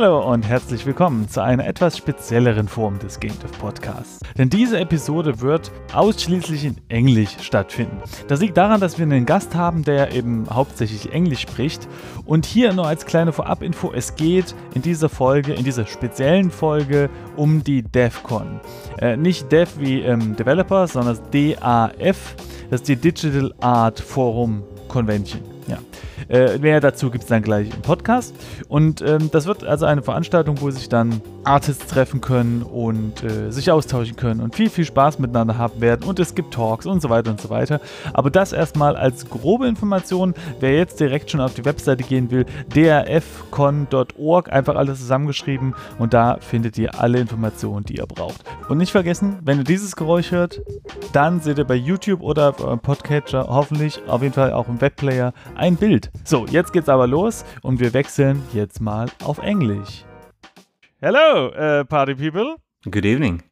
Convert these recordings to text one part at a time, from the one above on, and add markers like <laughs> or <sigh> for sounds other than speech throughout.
Hallo und herzlich willkommen zu einer etwas spezielleren Form des Game Dev Podcasts. Denn diese Episode wird ausschließlich in Englisch stattfinden. Das liegt daran, dass wir einen Gast haben, der eben hauptsächlich Englisch spricht. Und hier nur als kleine Vorabinfo, es geht in dieser Folge, in dieser speziellen Folge um die DevCon. Äh, nicht Dev wie ähm, Developer, sondern DAF. Das ist die Digital Art Forum Convention. Ja. Äh, mehr dazu gibt es dann gleich im Podcast. Und ähm, das wird also eine Veranstaltung, wo sich dann Artists treffen können und äh, sich austauschen können und viel, viel Spaß miteinander haben werden. Und es gibt Talks und so weiter und so weiter. Aber das erstmal als grobe Information. Wer jetzt direkt schon auf die Webseite gehen will, drfcon.org, einfach alles zusammengeschrieben und da findet ihr alle Informationen, die ihr braucht. Und nicht vergessen, wenn ihr dieses Geräusch hört, dann seht ihr bei YouTube oder Podcatcher hoffentlich, auf jeden Fall auch im Webplayer, ein Bild. So, jetzt geht's aber los und wir wechseln jetzt mal auf Englisch. Hello, uh, party people. Good evening.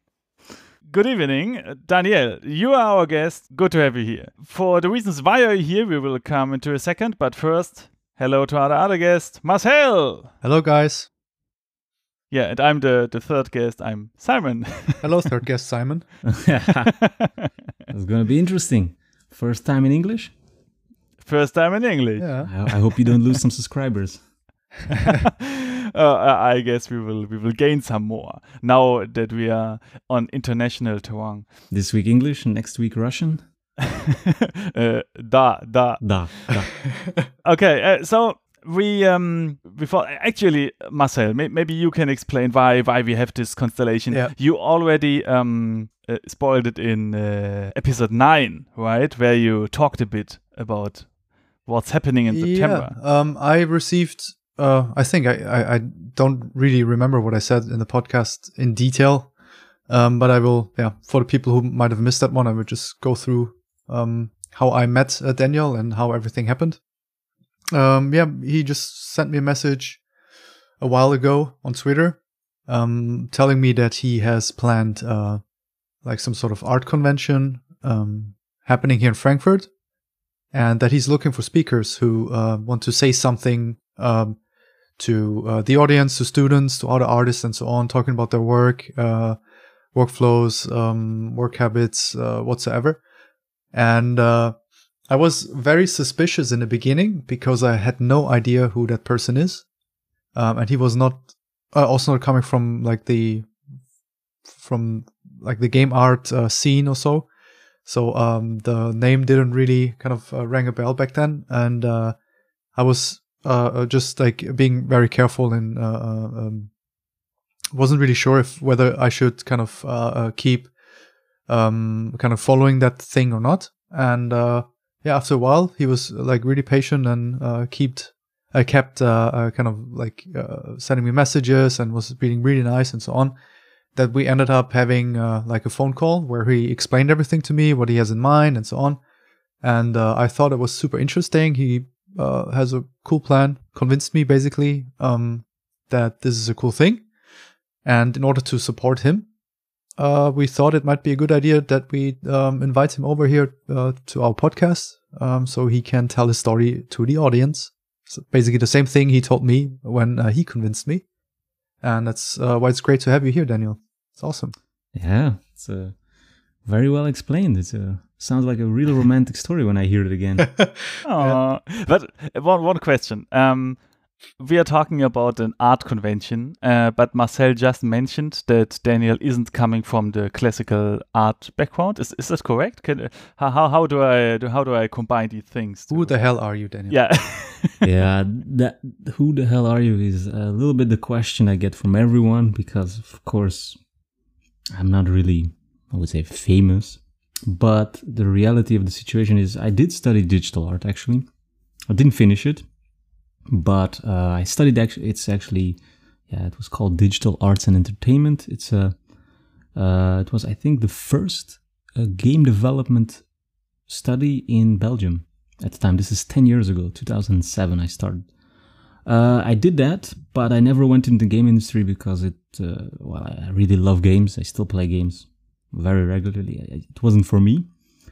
Good evening. Daniel, you are our guest. Good to have you here. For the reasons why you're here, we will come into a second, but first, hello to our other guest, Marcel. Hello, guys. Yeah, and I'm the, the third guest. I'm Simon. <laughs> Hello, third guest, Simon. <laughs> It's gonna be interesting. First time in English. First time in English. Yeah. I, I hope you don't lose some subscribers. <laughs> uh, I guess we will we will gain some more now that we are on international terrain. This week English, next week Russian. <laughs> uh, da da. Da, da. <laughs> Okay, uh, so we um before actually Marcel, may, maybe you can explain why why we have this constellation. Yeah. You already um uh, spoiled it in uh, episode nine, right, where you talked a bit about what's happening in September. Yeah. Um, I received. Uh, I think I, I I don't really remember what I said in the podcast in detail. Um, but I will. Yeah, for the people who might have missed that one, I will just go through um how I met uh, Daniel and how everything happened. Um, yeah, he just sent me a message a while ago on Twitter, um, telling me that he has planned uh like some sort of art convention um happening here in Frankfurt and that he's looking for speakers who uh, want to say something um, to uh, the audience, to students, to other artists, and so on, talking about their work, uh, workflows, um, work habits, uh, whatsoever. And uh, I was very suspicious in the beginning because I had no idea who that person is, um, and he was not uh, also not coming from like the from like the game art scene or so. So um, the name didn't really kind of uh, rang a bell back then, and uh, I was uh, just like being very careful and um, wasn't really sure if whether I should kind of keep um, kind of following that thing or not. And yeah, after a while, he was like really patient and kept I kept kind of like sending me messages and was being really nice and so on that we ended up having uh, like a phone call where he explained everything to me, what he has in mind, and so on. And uh, I thought it was super interesting. He uh, has a cool plan, convinced me basically um, that this is a cool thing. And in order to support him, uh, we thought it might be a good idea that we um, invite him over here uh, to our podcast um, so he can tell his story to the audience. So basically, the same thing he told me when uh, he convinced me. And that's why it's great to have you here, Daniel. It's awesome. Yeah, it's uh, very well explained. It uh, sounds like a really romantic story when I hear it again. <laughs> <laughs> Aww. But one one question. Um, we are talking about an art convention, uh, but Marcel just mentioned that Daniel isn't coming from the classical art background. Is is that correct? Can, how how how do I do, how do I combine these things? Who the hell are you, Daniel? Yeah. <laughs> yeah, that who the hell are you is a little bit the question I get from everyone because of course I'm not really, I would say, famous. But the reality of the situation is, I did study digital art actually. I didn't finish it, but uh, I studied actually. It's actually, yeah, it was called Digital Arts and Entertainment. It's a, uh, it was I think the first uh, game development study in Belgium at the time. This is ten years ago, 2007. I started. Uh, I did that, but I never went into the game industry because it, uh, well, I really love games. I still play games very regularly. It wasn't for me.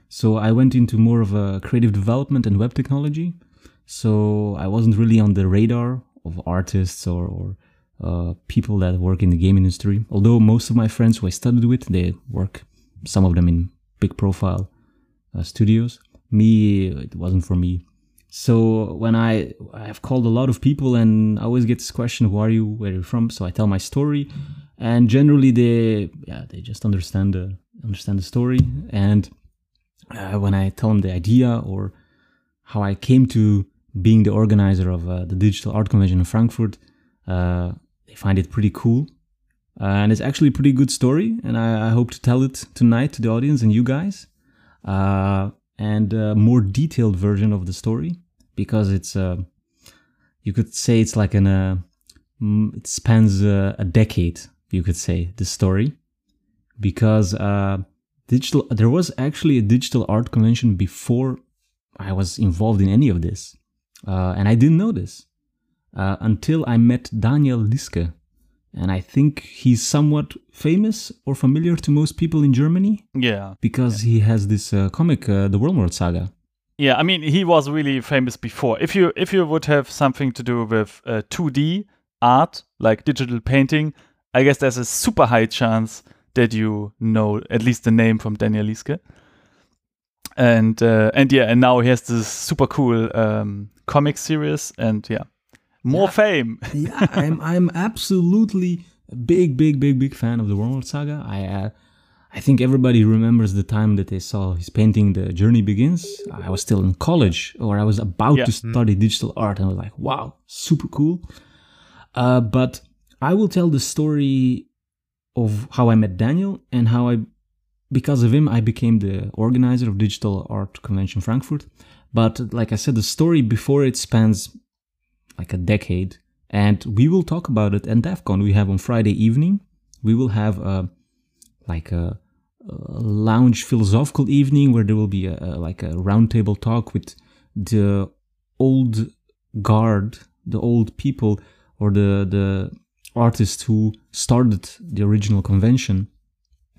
So I went into more of a creative development and web technology. So I wasn't really on the radar of artists or, or uh, people that work in the game industry. Although most of my friends who I studied with, they work, some of them in big profile uh, studios. Me, it wasn't for me. So when I I've called a lot of people and I always get this question, who are you, where are you from? So I tell my story, and generally they yeah they just understand the understand the story. And uh, when I tell them the idea or how I came to being the organizer of uh, the digital art convention in Frankfurt, uh, they find it pretty cool. Uh, and it's actually a pretty good story, and I, I, hope to tell it tonight to the audience and you guys. Uh, and a more detailed version of the story because it's uh, you could say it's like an uh, it spans uh, a decade. You could say the story because uh, digital there was actually a digital art convention before I was involved in any of this, uh, and I didn't know this uh, until I met Daniel Lieske. And I think he's somewhat famous or familiar to most people in Germany. Yeah. Because yeah. he has this uh, comic, uh, The World Saga. Yeah, I mean, he was really famous before. If you if you would have something to do with uh, 2D art, like digital painting, I guess there's a super high chance that you know at least the name from Daniel Lieske. And uh, and yeah, and now he has this super cool um, comic series, and yeah, more yeah. fame. <laughs> yeah, I'm I'm absolutely a big, big, big, big fan of the Wormworld Saga. I uh, I think everybody remembers the time that they saw his painting The Journey Begins. I was still in college, or I was about yeah. to mm. study digital art, and I was like, wow, super cool. Uh, but I will tell the story of how I met Daniel and how I, because of him, I became the organizer of Digital Art Convention Frankfurt. But like I said, the story before it spans like a decade, and we will talk about it at DAFCON. We have on Friday evening, we will have a like a, a lounge philosophical evening where there will be a, a like a roundtable talk with the old guard, the old people, or the the artists who started the original convention,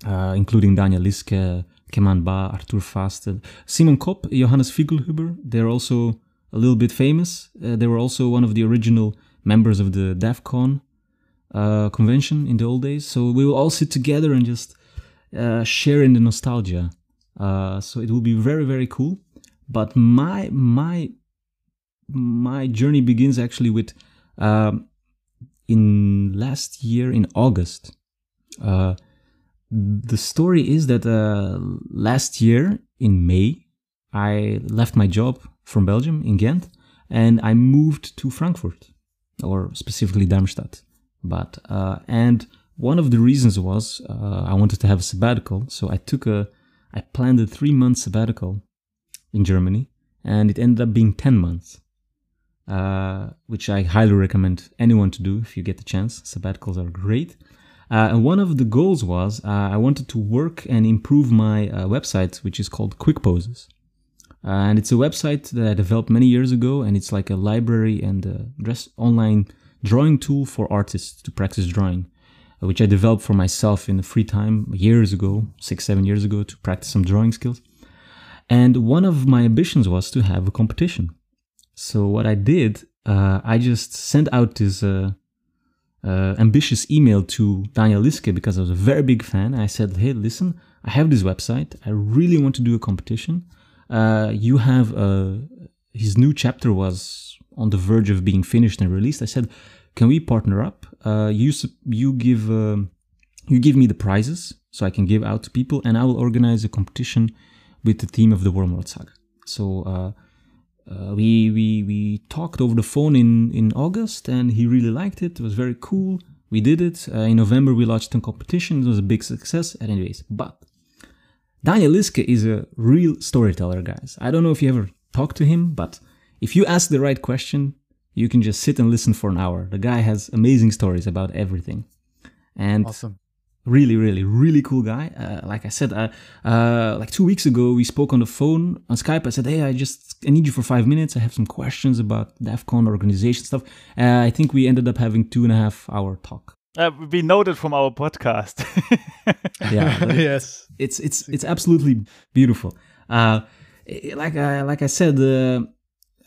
uh, including Daniel Lieske, Keman Ba, Arthur Fast, Simon Kopp, Johannes Figlhuber. They're also a little bit famous. Uh, they were also one of the original members of the DAFCON uh, convention in the old days. So we will all sit together and just uh, share in the nostalgia. Uh, so it will be very very cool. But my my my journey begins actually with um, in last year in August. Uh, the story is that uh, last year in May, I left my job from Belgium in Ghent and I moved to Frankfurt, or specifically Darmstadt. But uh, and one of the reasons was uh, I wanted to have a sabbatical, so I took a I planned a three month sabbatical in Germany, and it ended up being ten months, uh, which I highly recommend anyone to do if you get the chance. Sabbaticals are great. Uh, and one of the goals was uh, I wanted to work and improve my uh, website, which is called Quick Poses. Uh, and it's a website that I developed many years ago, and it's like a library and a dress online drawing tool for artists to practice drawing, which I developed for myself in the free time years ago, six, seven years ago, to practice some drawing skills. And one of my ambitions was to have a competition. So what I did, uh, I just sent out this uh, uh, ambitious email to Daniel Lieske because I was a very big fan. I said, "Hey, listen, I have this website. I really want to do a competition. Uh, you have uh, his new chapter was on the verge of being finished and released. I said, "Can we partner up? Uh, you you give um, you give me the prizes so I can give out to people, and I will organize a competition with the theme of the Wormworld Saga." So. Uh, uh, we we we talked over the phone in in August, and he really liked it. It was very cool. We did it uh, in November. We launched a competition. It was a big success. Anyways, but Daniel Lieske is a real storyteller, guys. I don't know if you ever talked to him, but if you ask the right question, you can just sit and listen for an hour. The guy has amazing stories about everything. And awesome. really, really, really cool guy. Uh, like I said, uh, uh, like two weeks ago, we spoke on the phone on Skype. I said, "Hey, I just I need you for five minutes. I have some questions about DAFCON organization stuff." Uh, I think we ended up having two and a half hour talk. Uh, we noted from our podcast. <laughs> yeah. <laughs> yes. It's it's it's absolutely beautiful. Uh, like I like I said, uh,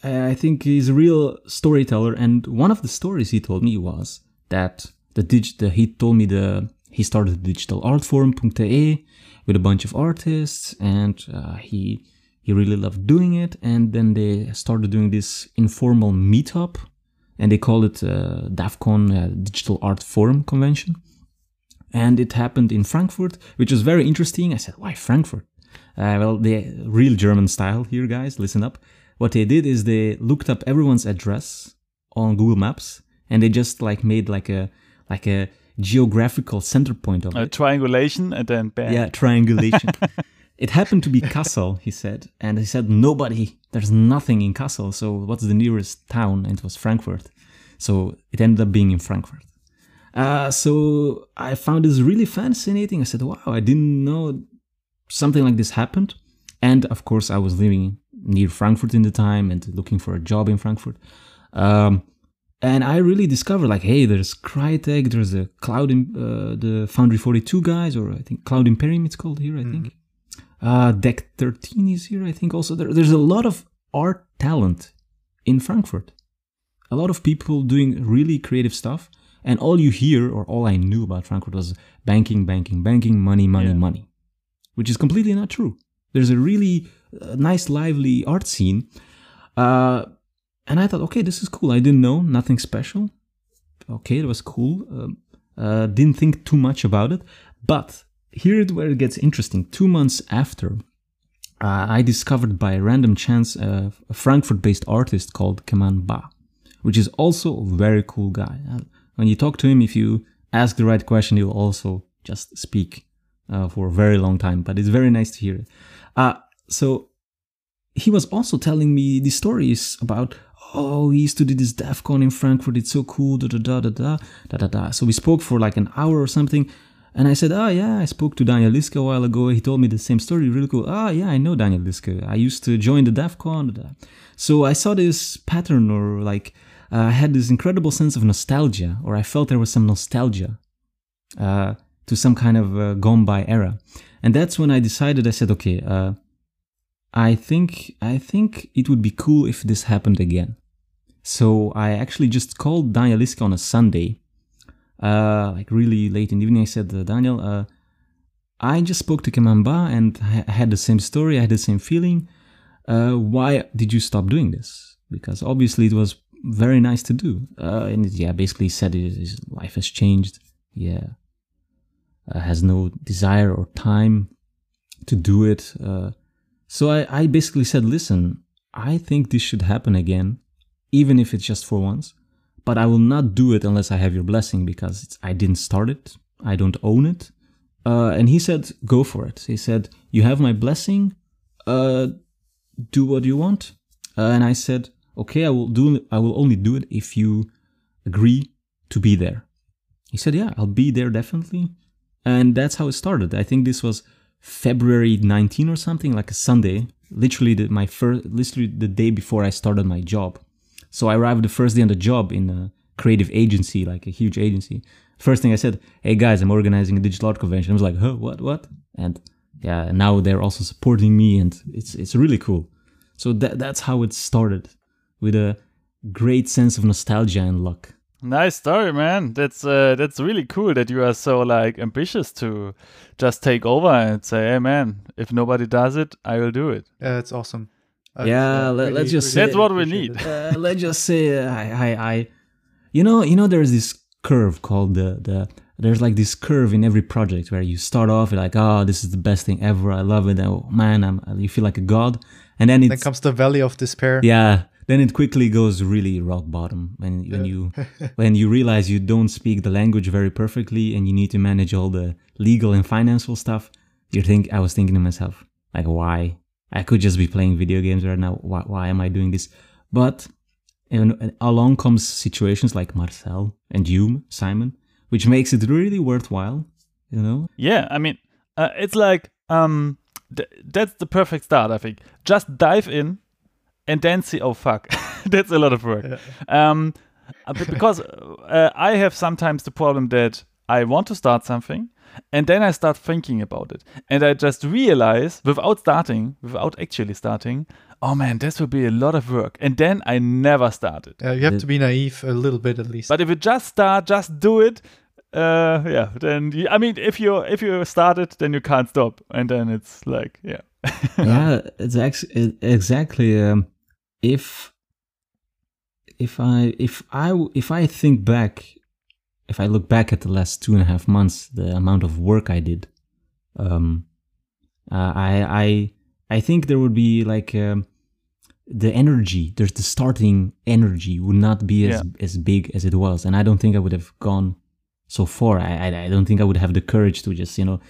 I think he's a real storyteller, and one of the stories he told me was that the dig- the, he told me the he started digital art forum.de with a bunch of artists and uh, he he really loved doing it and then they started doing this informal meetup and they called it uh, DAFCON uh, Digital Art Forum Convention. And it happened in Frankfurt which was very interesting. I said why Frankfurt? Uh, well the real German style here guys listen up what they did is they looked up everyone's address on Google Maps and they just like made like a like a geographical center point of A it. triangulation and then bam. Yeah, triangulation. <laughs> it happened to be Kassel, he said, and he said nobody. There's nothing in Kassel. So what's the nearest town? And it was Frankfurt. So it ended up being in Frankfurt. Uh, so I found this really fascinating. I said, "Wow, I didn't know something like this happened." And of course, I was living near Frankfurt in the time and looking for a job in Frankfurt. Um, and I really discovered like, hey, there's Crytek, there's a Cloud, in, uh, the Foundry 42 guys, or I think Cloud Imperium it's called here, I think. Uh, Deck 13 is here, I think also. There, there's a lot of art talent in Frankfurt. A lot of people doing really creative stuff. And all you hear, or all I knew about Frankfurt was banking, banking, banking, money, money, Yeah. money, which is completely not true. There's a really nice, lively art scene. Uh, and I thought, okay, this is cool. I didn't know, nothing special. Okay, it was cool. Um, uh, didn't think too much about it. But here is where it gets interesting. Two months after, uh, I discovered by random chance a Frankfurt based artist called Keman Ba, which is also a very cool guy. Uh, when you talk to him, if you ask the right question, he'll also just speak uh, for a very long time. But it's very nice to hear it. Uh, so he was also telling me these stories about oh he used to do this DAFCON in Frankfurt it's so cool da da da da da da da da. So we spoke for like an hour or something and I said oh yeah I spoke to Daniel Lieske a while ago. He told me the same story really cool. Ah yeah I know Daniel Lieske I used to join the DAFCON da, da. so I saw this pattern or like uh, I had this incredible sense of nostalgia or I felt there was some nostalgia uh, to some kind of uh, gone by era. And that's when I decided I said okay uh, I think I think it would be cool if this happened again. So I actually just called Daniel Lieske on a Sunday, uh, like really late in the evening. I said, uh, Daniel, uh, I just spoke to Kemamba and I had the same story. I had the same feeling. Uh, why did you stop doing this? Because obviously it was very nice to do. Uh, and yeah, basically said his, his life has changed. Yeah, uh, has no desire or time to do it. Uh, so I, I basically said, listen, I think this should happen again, even if it's just for once. But I will not do it unless I have your blessing because I didn't start it. I don't own it. Uh, and he said, go for it. He said, you have my blessing. Uh, do what you want. Uh, and I said, okay, I will do. I will only do it if you agree to be there. He said, yeah, I'll be there definitely. And that's how it started. I think this was February 19 or something, like a Sunday, literally the, my first, literally the day before I started my job. So I arrived the first day on the job in a creative agency, like a huge agency. First thing I said, "Hey guys, I'm organizing a digital art convention." I was like, "Huh, what, what?" And yeah, now they're also supporting me, and it's it's really cool. So that that's how it started, with a great sense of nostalgia and luck. Nice story, man. That's uh, that's really cool that you are so like ambitious to just take over and say, "Hey, man, if nobody does it, I will do it." Yeah, it's awesome. I- Yeah, let- let's just say- That's what we need. <laughs> uh, let's just say uh, I, I, I, you know, you know, there's this curve called the the. There's like this curve in every project where you start off you're like, oh, this is the best thing ever. I love it. Oh man, I'm. You feel like a god, and then it it's comes the valley of despair. yeah. Then it quickly goes really rock bottom when when you <laughs> when you realize you don't speak the language very perfectly and you need to manage all the legal and financial stuff. You think I was thinking to myself like, why? I could just be playing video games right now. Why, why am I doing this? But and along comes situations like Marcel and you, Simon, which makes it really worthwhile. You know? Yeah, I mean, uh, it's like um, th- that's the perfect start. I think just dive in and then see. Oh fuck, <laughs> that's a lot of work. Um, uh, because uh, I have sometimes the problem that I want to start something, And then I start thinking about it. And I just realize without starting, without actually starting, oh man, this will be a lot of work. And then I never started. Yeah, you have to be naive a little bit at least. But if you just start, just do it, uh, yeah, then you, I mean, if you if you started, then you can't stop, and then it's like, yeah, <laughs> yeah, it's ex- exactly. Um, if if I if I if I think back, if I look back at the last two and a half months, the amount of work I did, um, uh, I I I think there would be like um, the energy. There's the starting energy would not be as Yeah. as big as it was, and I don't think I would have gone so far. I, I I don't think I would have the courage to just you know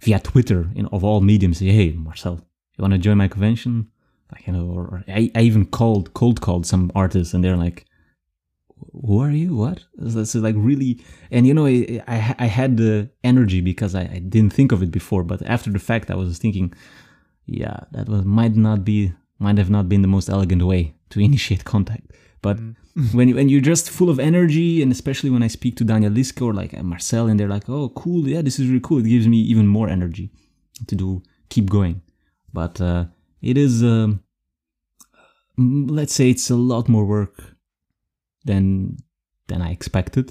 via Twitter in of all mediums say, hey Marcel, you want to join my convention? Like you know, or, I, I even called cold called some artists, and they're like, who are you? What? This is like really, and you know, I I, I had the energy because I, I didn't think of it before, but after the fact, I was thinking, yeah, that was might not be might have not been the most elegant way to <laughs> initiate contact. But <laughs> when you, when you're just full of energy, and especially when I speak to Daniel Lieske or like Marcel, and they're like, "Oh, cool, yeah, this is really cool." It gives me even more energy to do keep going. But uh, it is, um, let's say, it's a lot more work than than I expected,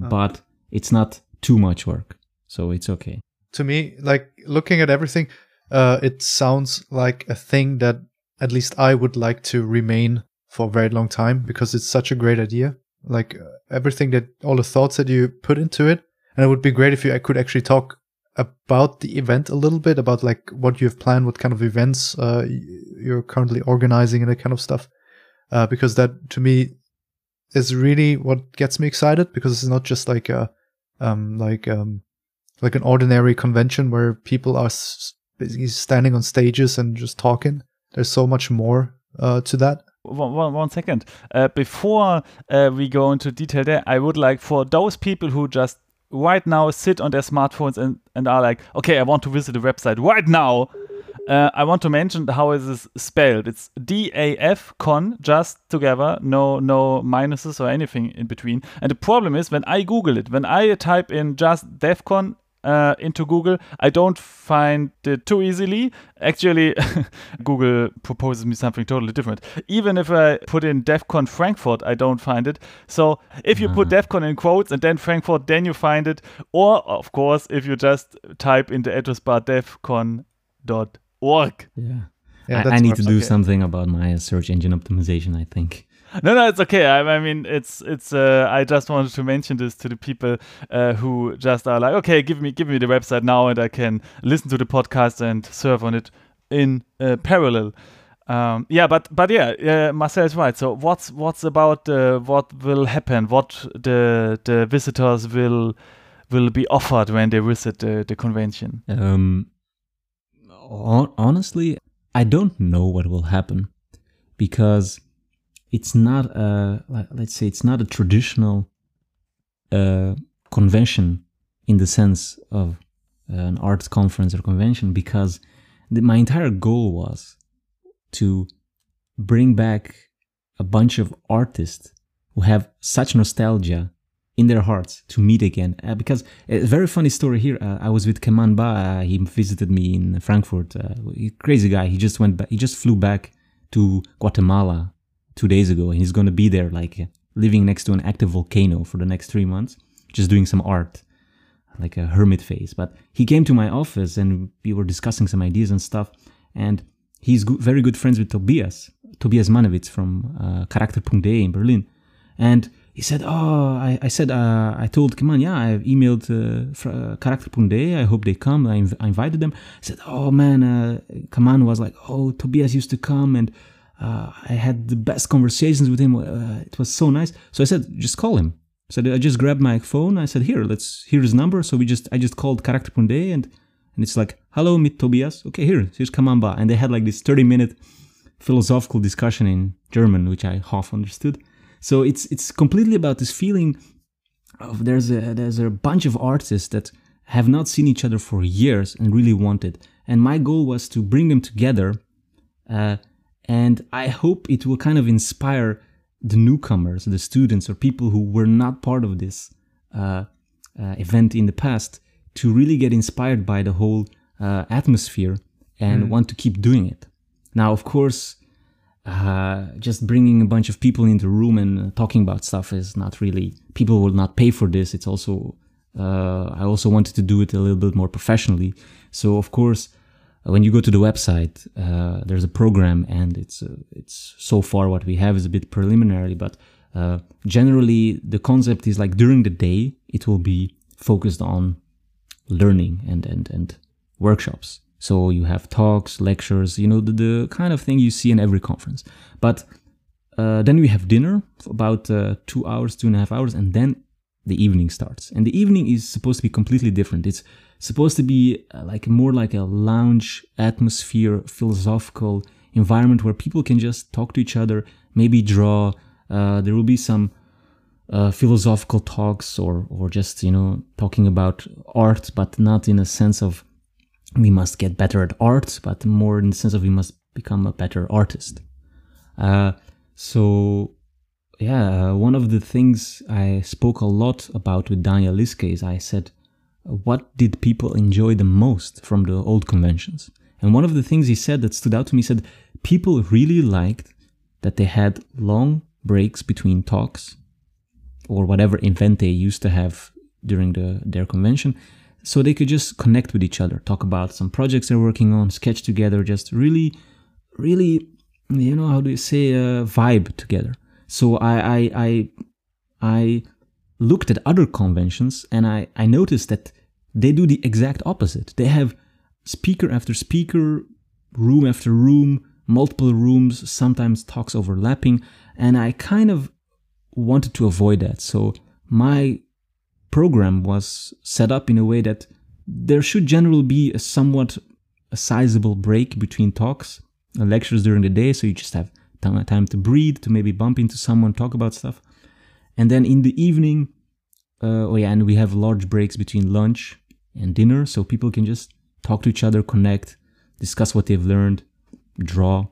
Oh. but it's not too much work, so it's okay. to me, like looking at everything, uh, it sounds like a thing that at least I would like to remain for a very long time because it's such a great idea. Like uh, everything that all the thoughts that you put into it, and it would be great if you I could actually talk about the event a little bit about like what you have planned, what kind of events uh, you're currently organizing, and that kind of stuff. Uh, because that to me is really what gets me excited because it's not just like a um like um like an ordinary convention where people are basically standing on stages and just talking. There's so much more uh, to that. one, one, one second. Uh, before uh, we go into detail there, I would like for those people who just right now sit on their smartphones and, and are like, okay, I want to visit the website right now. Uh, I want to mention how is this spelled. It's D A F con just together, no no minuses or anything in between. And the problem is when I Google it, when I type in just DAFCON uh, into Google, I don't find it too easily. Actually, <laughs> Google proposes me something totally different. Even if I put in DAFCON Frankfurt, I don't find it. So if you put DAFCON in quotes and then Frankfurt, then you find it. Or, of course, if you just type in the address bar dafcon.org. Yeah. Yeah, I, that's I need what- to do okay. something about my search engine optimization, I think. No, no, it's okay. I, I mean, it's it's. Uh, I just wanted to mention this to the people uh, who just are like, okay, give me give me the website now, and I can listen to the podcast and surf on it in uh, parallel. Um, yeah, but but yeah, uh, Marcel is right. So what's what's about uh, what will happen? What the the visitors will will be offered when they visit the, the convention? Um, honestly, I don't know what will happen because it's not a let's say it's not a traditional uh, convention in the sense of an arts conference or convention because the, my entire goal was to bring back a bunch of artists who have such nostalgia in their hearts to meet again. Uh, because a very funny story here. Uh, I was with Keman Ba. Uh, he visited me in Frankfurt. Uh, crazy guy. He just went. Back, he just flew back to Guatemala two days ago, and he's going to be there, like living next to an active volcano for the next three months, just doing some art, like a hermit phase. But he came to my office, and we were discussing some ideas and stuff. And he's go- very good friends with Tobias, Tobias Mannewitz from uh, Charakter.de in Berlin. And he said, "Oh, I, I said, uh, I told Kaman, yeah, I've emailed uh, fr- uh. I hope they come. I, inv- I invited them. I said, oh man, uh, Kaman was like, oh, Tobias used to come, and uh, I had the best conversations with him. Uh, it was so nice. So I said, just call him. So I just grabbed my phone. I said, here, let's hear his number. So we just, I just called Charakter.de, and and it's like, hello, meet Tobias. Okay, here, here's Kamamba. And they had like this 30 minute philosophical discussion in German, which I half understood. So it's it's completely about this feeling of there's a there's a bunch of artists that have not seen each other for years and really wanted. And my goal was to bring them together, uh, and I hope it will kind of inspire the newcomers, the students, or people who were not part of this uh, uh, event in the past to really get inspired by the whole uh, atmosphere and want to keep doing it. Now, of course, uh, just bringing a bunch of people into a room and uh, talking about stuff is not really people will not pay for this. It's also uh, i also wanted to do it a little bit more professionally. So of course when you go to the website uh, there's a program and it's uh, it's so far what we have is a bit preliminary but uh, generally the concept is like during the day it will be focused on learning and and and workshops so you have talks, lectures, you know, the, the kind of thing you see in every conference. But uh, then we have dinner for about uh, two hours, two and a half hours, and then the evening starts. And the evening is supposed to be completely different. It's supposed to be uh, like more like a lounge atmosphere, philosophical environment where people can just talk to each other, maybe draw. Uh, there will be some uh, philosophical talks or or just you know talking about art, but not in a sense of we must get better at art, but more in the sense of we must become a better artist. Uh, so, yeah, uh, one of the things I spoke a lot about with Daniel Lieske is I said, what did people enjoy the most from the old conventions? And one of the things he said that stood out to me said people really liked that they had long breaks between talks or whatever event they used to have during the their convention so they could just connect with each other, talk about some projects they're working on, sketch together, just really, really, you know, how do you say, uh, vibe together. So I, I, I, I looked at other conventions and I, I noticed that they do the exact opposite. They have speaker after speaker, room after room, multiple rooms, sometimes talks overlapping, and I kind of wanted to avoid that. So my program was set up in a way that there should generally be a somewhat a sizable break between talks and lectures during the day so you just have time to breathe to maybe bump into someone talk about stuff. And then in the evening uh, oh yeah and we have large breaks between lunch and dinner so people can just talk to each other connect discuss what they've learned draw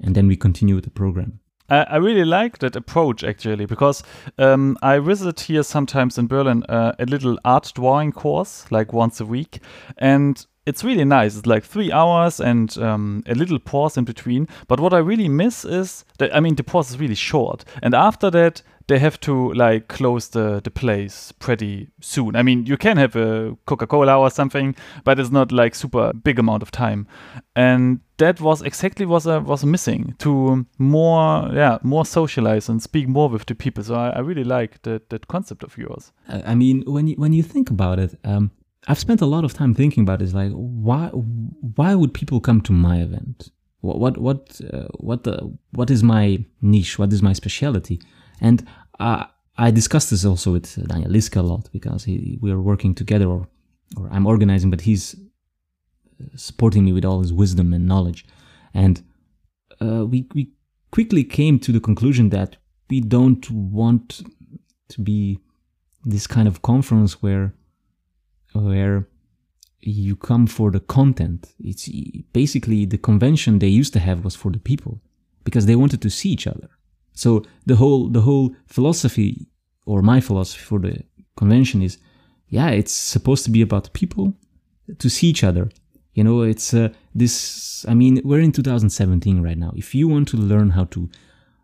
and then we continue with the program. I, really like that approach actually because um, I visit here sometimes in Berlin uh, a little art drawing course like once a week, and it's really nice. It's like three hours and um, a little pause in between. But what I really miss is that I mean the pause is really short, and after that they have to like close the, the place pretty soon. I mean, you can have a Coca Cola or something, but it's not like super big amount of time. And that was exactly was a, was missing to more yeah more socialize and speak more with the people. So I, I really like that that concept of yours. I mean, when you when you think about it, um, I've spent a lot of time thinking about it. like why why would people come to my event? What what what uh, what the what is my niche? What is my specialty? And uh, I discussed this also with Daniel Lieske a lot because he, we are working together, or, or I'm organizing, but he's uh, supporting me with all his wisdom and knowledge. And uh, we, we quickly came to the conclusion that we don't want to be this kind of conference where where you come for the content. It's basically the convention they used to have was for the people because they wanted to see each other. So the whole the whole philosophy or my philosophy for the convention is, yeah, it's supposed to be about people to see each other. You know, it's uh, this. I mean, we're in 2017 right now. If you want to learn how to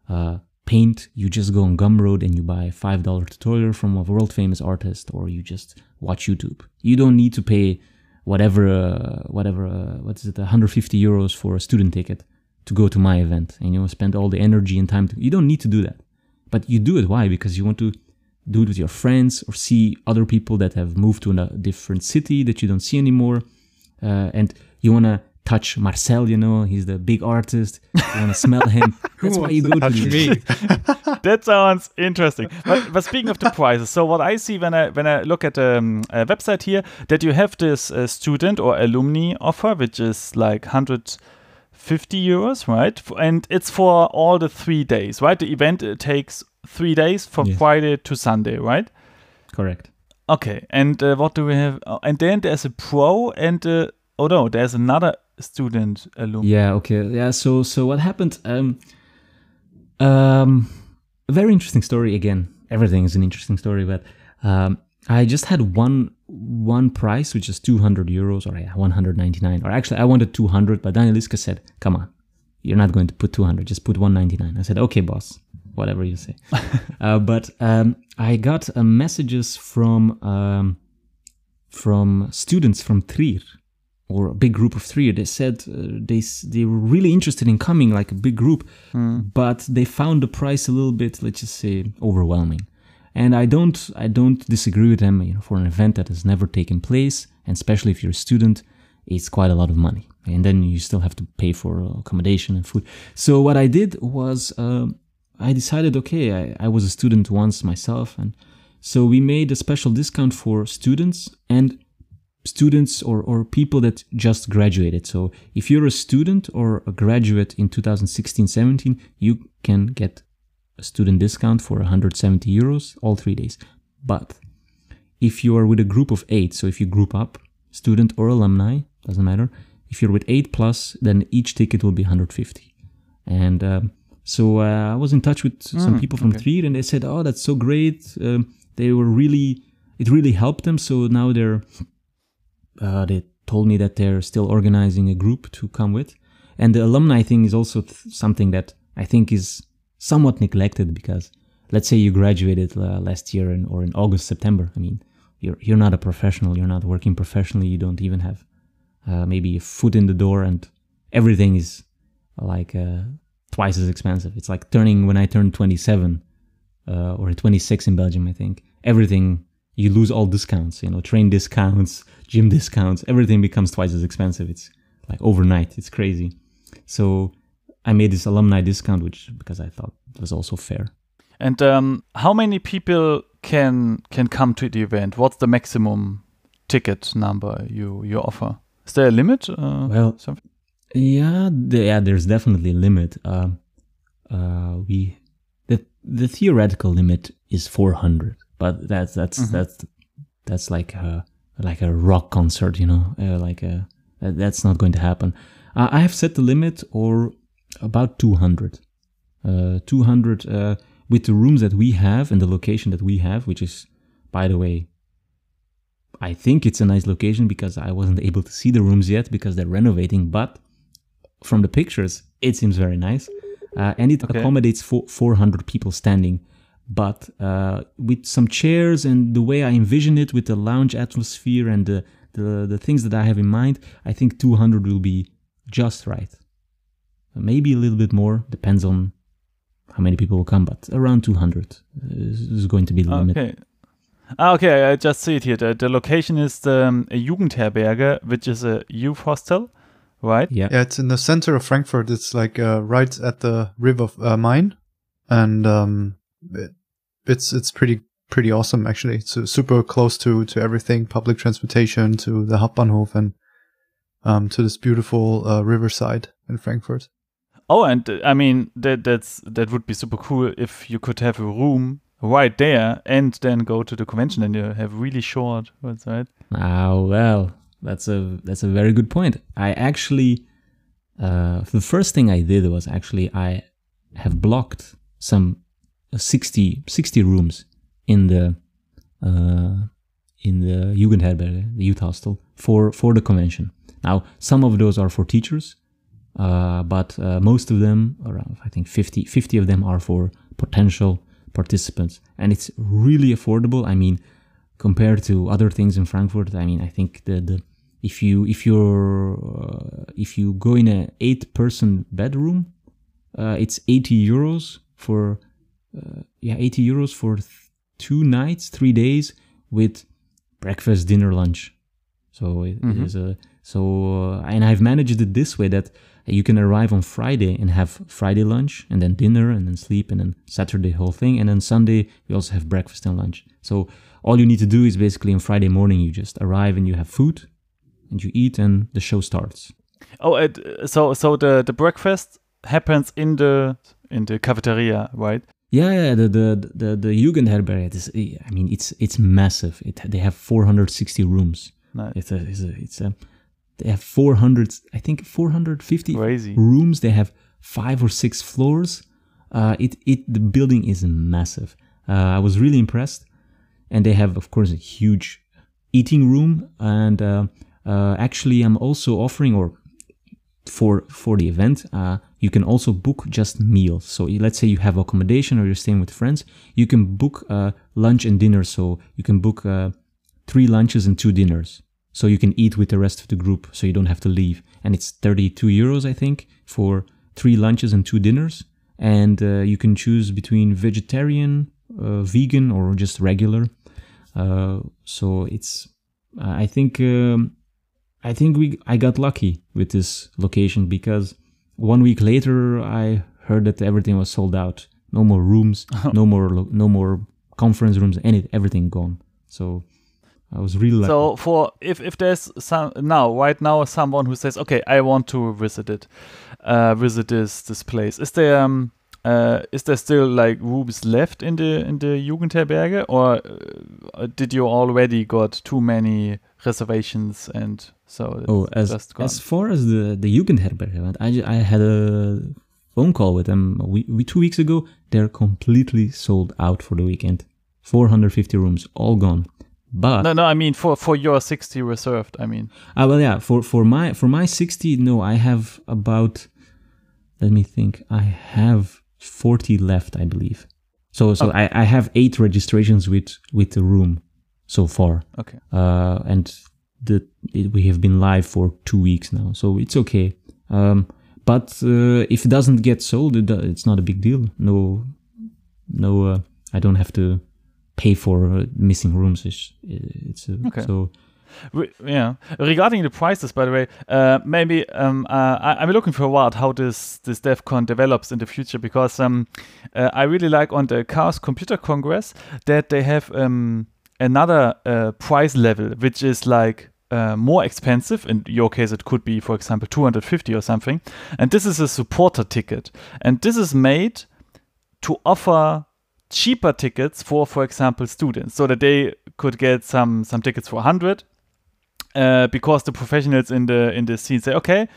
uh, paint, you just go on Gumroad and you buy a five dollar tutorial from a world famous artist, or you just watch YouTube. You don't need to pay whatever, uh, whatever, uh, what is it, 150 euros for a student ticket to go to my event and you know spend all the energy and time to, you don't need to do that but you do it why because you want to do it with your friends or see other people that have moved to a different city that you don't see anymore uh, and you want to touch Marcel, you know, he's the big artist. You want to smell him. <laughs> That's why you go to me. <laughs> that sounds interesting. But, but speaking of the prices, so what I see when I when I look at the um, website here, that you have this uh, student or alumni offer, which is like hundred 50 euros, right? And it's for all the three days, right? The event it takes three days from yes. Friday to Sunday, right? Correct. Okay. And uh, what do we have? Uh, and then there's a pro and uh, oh no, there's another student alumni. Yeah. Okay. Yeah. So so what happened? Um, um, very interesting story. Again, everything is an interesting story, but um, I just had one one price, which is 200 euros, or yeah, 199. Or actually, I wanted 200, but Daniel Lieske said, "Come on, you're not going to put 200. Just put 199." I said, "Okay, boss, whatever you say." <laughs> uh, but um, I got uh, messages from um, from students from Trier, or a big group of three. They said uh, they they were really interested in coming, like a big group, but they found the price a little bit, let's just say, overwhelming and I don't I don't disagree with them. You know, for an event that has never taken place, and especially if you're a student, it's quite a lot of money, and then you still have to pay for accommodation and food. So what I did was uh, I decided, okay, I, I was a student once myself, and so we made a special discount for students and students or, or people that just graduated. So if you're a student or a graduate in 2016-17, you can get a student discount for 170 euros all three days. But if you are with a group of eight, so if you group up, student or alumni, doesn't matter. If you're with eight plus, then each ticket will be 150. And um, so uh, I was in touch with some Mm, people from okay. Trier, and they said, "Oh, that's so great." Um, they were really, it really helped them. So now they're, uh, they told me that they're still organizing a group to come with, and the alumni thing is also th- something that I think is somewhat neglected because let's say you graduated uh, last year in, or in August, September. I mean, you're you're not a professional. You're not working professionally. You don't even have uh, maybe a foot in the door, and everything is like uh, twice as expensive. It's like turning when I turned 27 uh, or 26 in Belgium. I think everything you lose all discounts. You know, train discounts, gym discounts. Everything becomes twice as expensive. It's like overnight. It's crazy. So I made this alumni discount, which because I thought it was also fair. And um, how many people can can come to the event? What's the maximum ticket number you you offer? Is there a limit? Uh, Well, something? Yeah, the, yeah. There's definitely a limit. Uh, uh, we the the theoretical limit is 400, but that's that's Mhm. that's that's like a like a rock concert, you know, uh, like a that's not going to happen. Uh, I have set the limit or about 200, uh, 200 uh, with the rooms that we have and the location that we have, which is, by the way, I think it's a nice location because I wasn't able to see the rooms yet because they're renovating, but from the pictures, it seems very nice. Uh, and it Okay. accommodates for 400 people standing. But uh, with some chairs and the way I envision it with the lounge atmosphere and the, the, the things that I have in mind, I think 200 will be just right. Maybe a little bit more, depends on how many people will come, but around 200 is, is going to be the limit. Okay. Ah, okay. I just see it here. The, the location is the um, a Jugendherberge, which is a youth hostel, right? Yeah. Yeah, it's in the center of Frankfurt. It's like uh, right at the river uh, Main, and um, it, it's it's pretty pretty awesome actually. It's uh, super close to to everything, public transportation, to the Hauptbahnhof, and um, to this beautiful uh, riverside in Frankfurt. Oh, and uh, I mean that that's that would be super cool if you could have a room right there and then go to the convention and you have really short ones, right? Ah, well, that's a that's a very good point. I actually, uh, the first thing I did was actually I have blocked some 60, 60 rooms in the uh, in the Jugendherberge, the youth hostel, for for the convention. Now, some of those are for teachers, uh, but uh, most of them, around I think 50, 50 of them, are for potential participants, and it's really affordable. I mean, compared to other things in Frankfurt, I mean, I think the the if you if you're uh, if you go in an eight person bedroom, uh, it's 80 euros for uh, yeah 80 euros for th- two nights, three days with breakfast, dinner, lunch. So it, Mhm. is a so uh, and I've managed it this way that you can arrive on Friday and have Friday lunch and then dinner and then sleep and then Saturday whole thing and then Sunday we also have breakfast and lunch. So all you need to do is basically on Friday morning you just arrive and you have food and you eat and the show starts. Oh, it, so so the the breakfast happens in the in the cafeteria, right? Yeah, yeah, the the the, the Jugendherberge. Is, I mean, it's it's massive. It they have 460 rooms. Nice. It's a it's a it's a they have 400. I think 450 Crazy. rooms. They have five or six floors. Uh, it it the building is massive. Uh, I was really impressed, and they have, of course, a huge eating room. And uh, uh, actually, I'm also offering, or for for the event, uh, you can also book just meals. So let's say you have accommodation or you're staying with friends, you can book uh, lunch and dinner. So you can book uh, three lunches and two dinners. So you can eat with the rest of the group, so you don't have to leave. And it's 32 euros, I think, for three lunches and two dinners. And uh, you can choose between vegetarian, uh, vegan, or just regular. Uh, so it's, I think, um, I think we, I got lucky with this location because one week later I heard that everything was sold out. No more rooms, <laughs> no more, no more conference rooms, any everything gone. So I was really lucky. So for if if there's some now right now someone who says okay I want to visit it, uh, visit this this place. Is there um uh, is there still like rooms left in the in the Jugendherberge or uh, did you already got too many reservations and so it's Oh, as as far as the the Jugendherberge went, I, I had a phone call with them we, we two weeks ago. They're completely sold out for the weekend. 450 rooms, all gone. But no no I mean for for your 60 reserved I mean Ah, well, yeah. For for my for my sixty, no, I have about. Let me think. I have forty left, I believe. So so I, I have eight registrations with with the room so far, okay uh, and the it, we have been live for two weeks now, so it's okay. Um, but uh, if it doesn't get sold, it, it's not a big deal. No, no, uh, I don't have to pay for uh, missing rooms. It's, it's uh, Okay. so Re- yeah. Regarding the prices, by the way, uh, maybe um, uh, I- I'm looking for a while how this this DAFCON develops in the future because um, uh, I really like on the Chaos Computer Congress that they have um, another uh, price level which is like. Uh, more expensive in your case it could be for example 250 or something. And this is a supporter ticket. And this is made to offer cheaper tickets for for example students so that they could get some some tickets for 100 uh, because the professionals in the in the scene say, okay,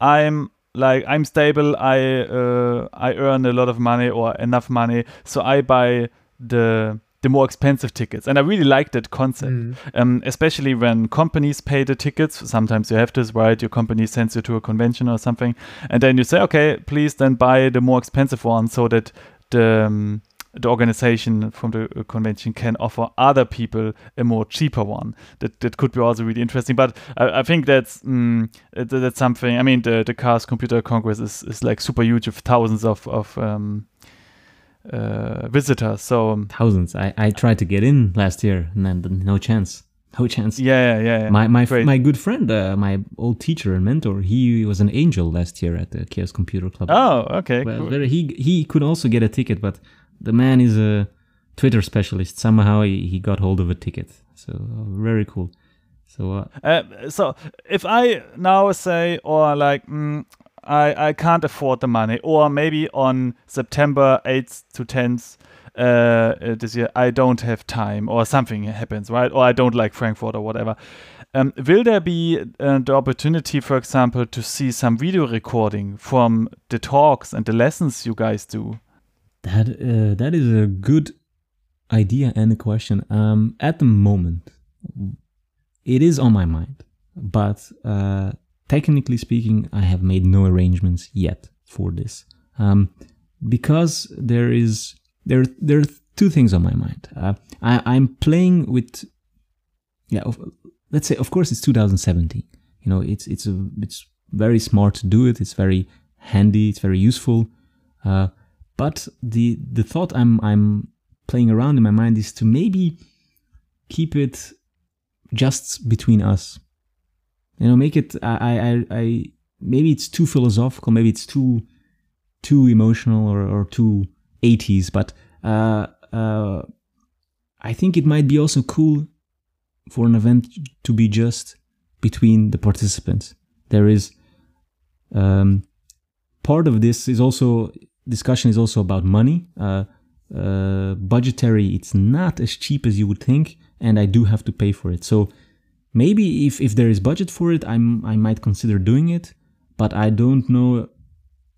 I'm like I'm stable, I uh, I earn a lot of money or enough money, so I buy the the more expensive tickets, and I really like that concept, um, especially when companies pay the tickets. Sometimes you have this, right? Your company sends you to a convention or something, and then you say, okay, please then buy the more expensive one, so that the um, the organization from the uh, convention can offer other people a more cheaper one. That that could be also really interesting. But I, I think that's mm, that- that's something. I mean, the the Chaos Computer Congress is, is like super huge with thousands of of um, uh, visitors. So um, thousands. I, I tried to get in last year, and then no chance, <laughs> no chance. yeah, yeah, yeah. My my Great. my good friend, uh, my old teacher and mentor, he was an angel last year at the Chaos Computer Club. oh, okay. well, cool. he he could also get a ticket, but the man is a Twitter specialist. Somehow he, he got hold of a ticket. So uh, very cool. So uh, Uh, so if I now say, or like, mm, I I can't afford the money, or maybe on September eighth to tenth uh, uh, this year I don't have time, or something happens, right? Or I don't like Frankfurt or whatever. Um, will there be uh, the opportunity, for example, to see some video recording from the talks and the lessons you guys do? that uh, that is a good idea and a question. Um, at the moment, it is on my mind, but uh, technically speaking, I have made no arrangements yet for this um, because there is there there are two things on my mind. Uh, I, I'm playing with yeah. Of, let's say, of course, it's 2017. You know, it's it's a, it's very smart to do it. It's very handy. It's very useful. Uh, but the the thought I'm I'm playing around in my mind is to maybe keep it just between us. You know, make it. I I I, maybe it's too philosophical. Maybe it's too too emotional or or too 80s. But uh, uh, I think it might be also cool for an event to be just between the participants. There is um, part of this is also discussion is also about money. Uh, uh, budgetary, it's not as cheap as you would think, and I do have to pay for it. So maybe if, if there is budget for it, I'm I might consider doing it, but I don't know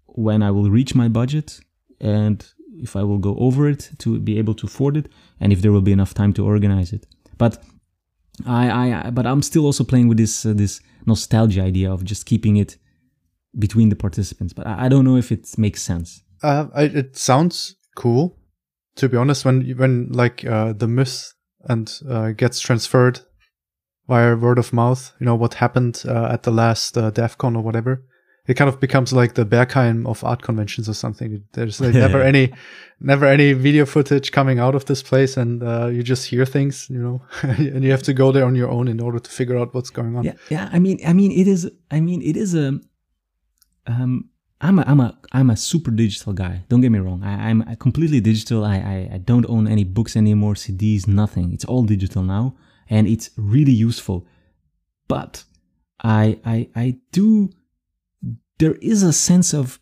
when I will reach my budget and if I will go over it to be able to afford it, and if there will be enough time to organize it. But I, I, but I'm still also playing with this uh, this nostalgia idea of just keeping it between the participants. But I, I don't know if it makes sense. Uh, I, it sounds cool, to be honest. When when like uh, the myth and uh, gets transferred via word of mouth, you know what happened uh, at the last uh, DAFCON or whatever. It kind of becomes like the Berghain of art conventions or something. There's like <laughs> never any, never any video footage coming out of this place, and uh, you just hear things, you know, <laughs> and you have to go there on your own in order to figure out what's going on. Yeah, yeah. I mean, I mean, it is. I mean, it is a. Um, I'm a, I'm a, I'm a super digital guy. Don't get me wrong. I, I'm completely digital. I, I, I don't own any books anymore, CDs, nothing. It's all digital now, and it's really useful. But I, I, I do. There is a sense of.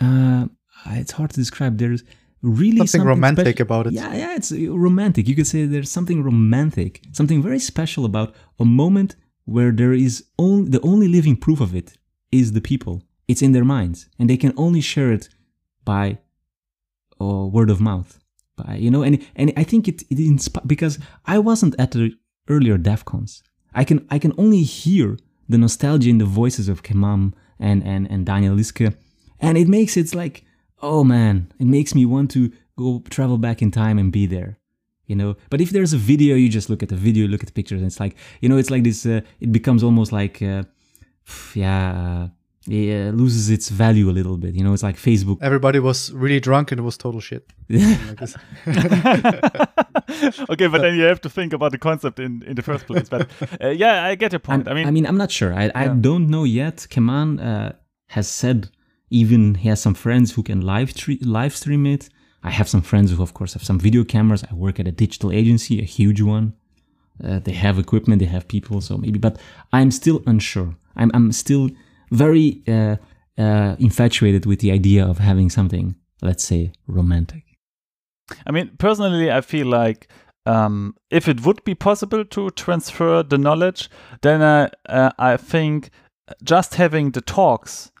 Uh, it's hard to describe. There's really something, something romantic special- about it. Yeah, yeah, it's romantic. You could say there's something romantic, something very special about a moment where there is only the only living proof of it is the people. It's in their minds, and they can only share it by uh, word of mouth. By you know, and and I think it it inspi- because I wasn't at the earlier DAFCONs. I can I can only hear the nostalgia in the voices of Kemam and and and Daniel Lieske, and it makes it like oh man, it makes me want to go travel back in time and be there. You know, but if there's a video, you just look at the video, look at the pictures, and it's like, you know, it's like this. Uh, it becomes almost like, uh, yeah, it loses its value a little bit. You know, it's like Facebook. Everybody was really drunk and it was total shit. <laughs> <laughs> Okay, but then you have to think about the concept in, in the first place. But <laughs> uh, yeah, I get your point. I'm- I mean, I mean, I'm not sure. I, I don't know yet. Keman uh, has said even he has some friends who can live tre- live stream it. I have some friends who, of course, have some video cameras. I work at a digital agency, a huge one. Uh, they have equipment, they have people, so maybe. But I'm still unsure. I'm I'm still very uh, uh, infatuated with the idea of having something, let's say, romantic. I mean, personally, I feel like um, if it would be possible to transfer the knowledge, then I, uh, I think just having the talks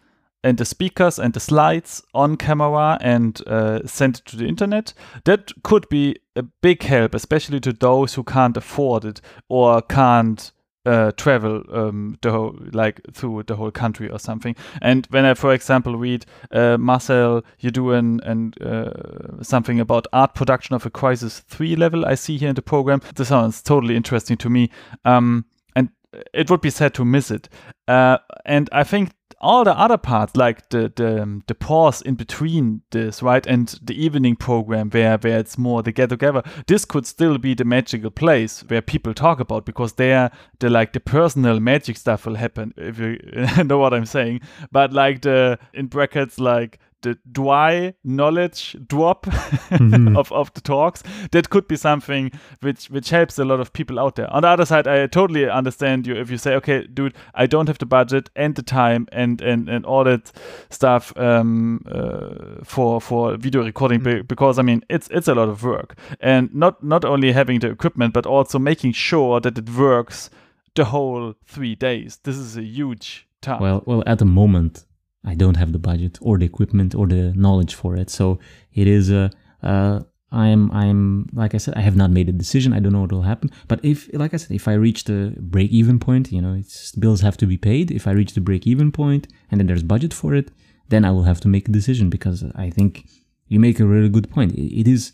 and the speakers and the slides on camera and uh, sent to the internet, that could be a big help, especially to those who can't afford it or can't uh, travel um, the whole like through the whole country or something. And when I, for example, read uh, Marcel, you do an, an uh, something about art production of a Crisis Three level. I see here in the program. This sounds totally interesting to me. Um, and it would be sad to miss it. Uh, and I think all the other parts, like the the, um, the pause in between this, right, and the evening program where where it's more the get together, this could still be the magical place where people talk about because there the like the personal magic stuff will happen if you <laughs> know what I'm saying. But like the in brackets like the dry knowledge drop <laughs> of, of the talks. That could be something which which helps a lot of people out there. On the other side i totally understand you if you say okay dude i don't have the budget and the time and and, and all that stuff um, uh, for for video recording be- because i mean it's it's a lot of work. And not not only having the equipment but also making sure that it works the whole three days. This is a huge task. Well, well, at the moment, I don't have the budget or the equipment or the knowledge for it. So it is a. Uh, I'm I'm like I said, I have not made a decision. I don't know what will happen. But if, like I said, if I reach the break even point, you know, it's bills have to be paid. If I reach the break even point and then there's budget for it, then I will have to make a decision because I think you make a really good point. It, it is,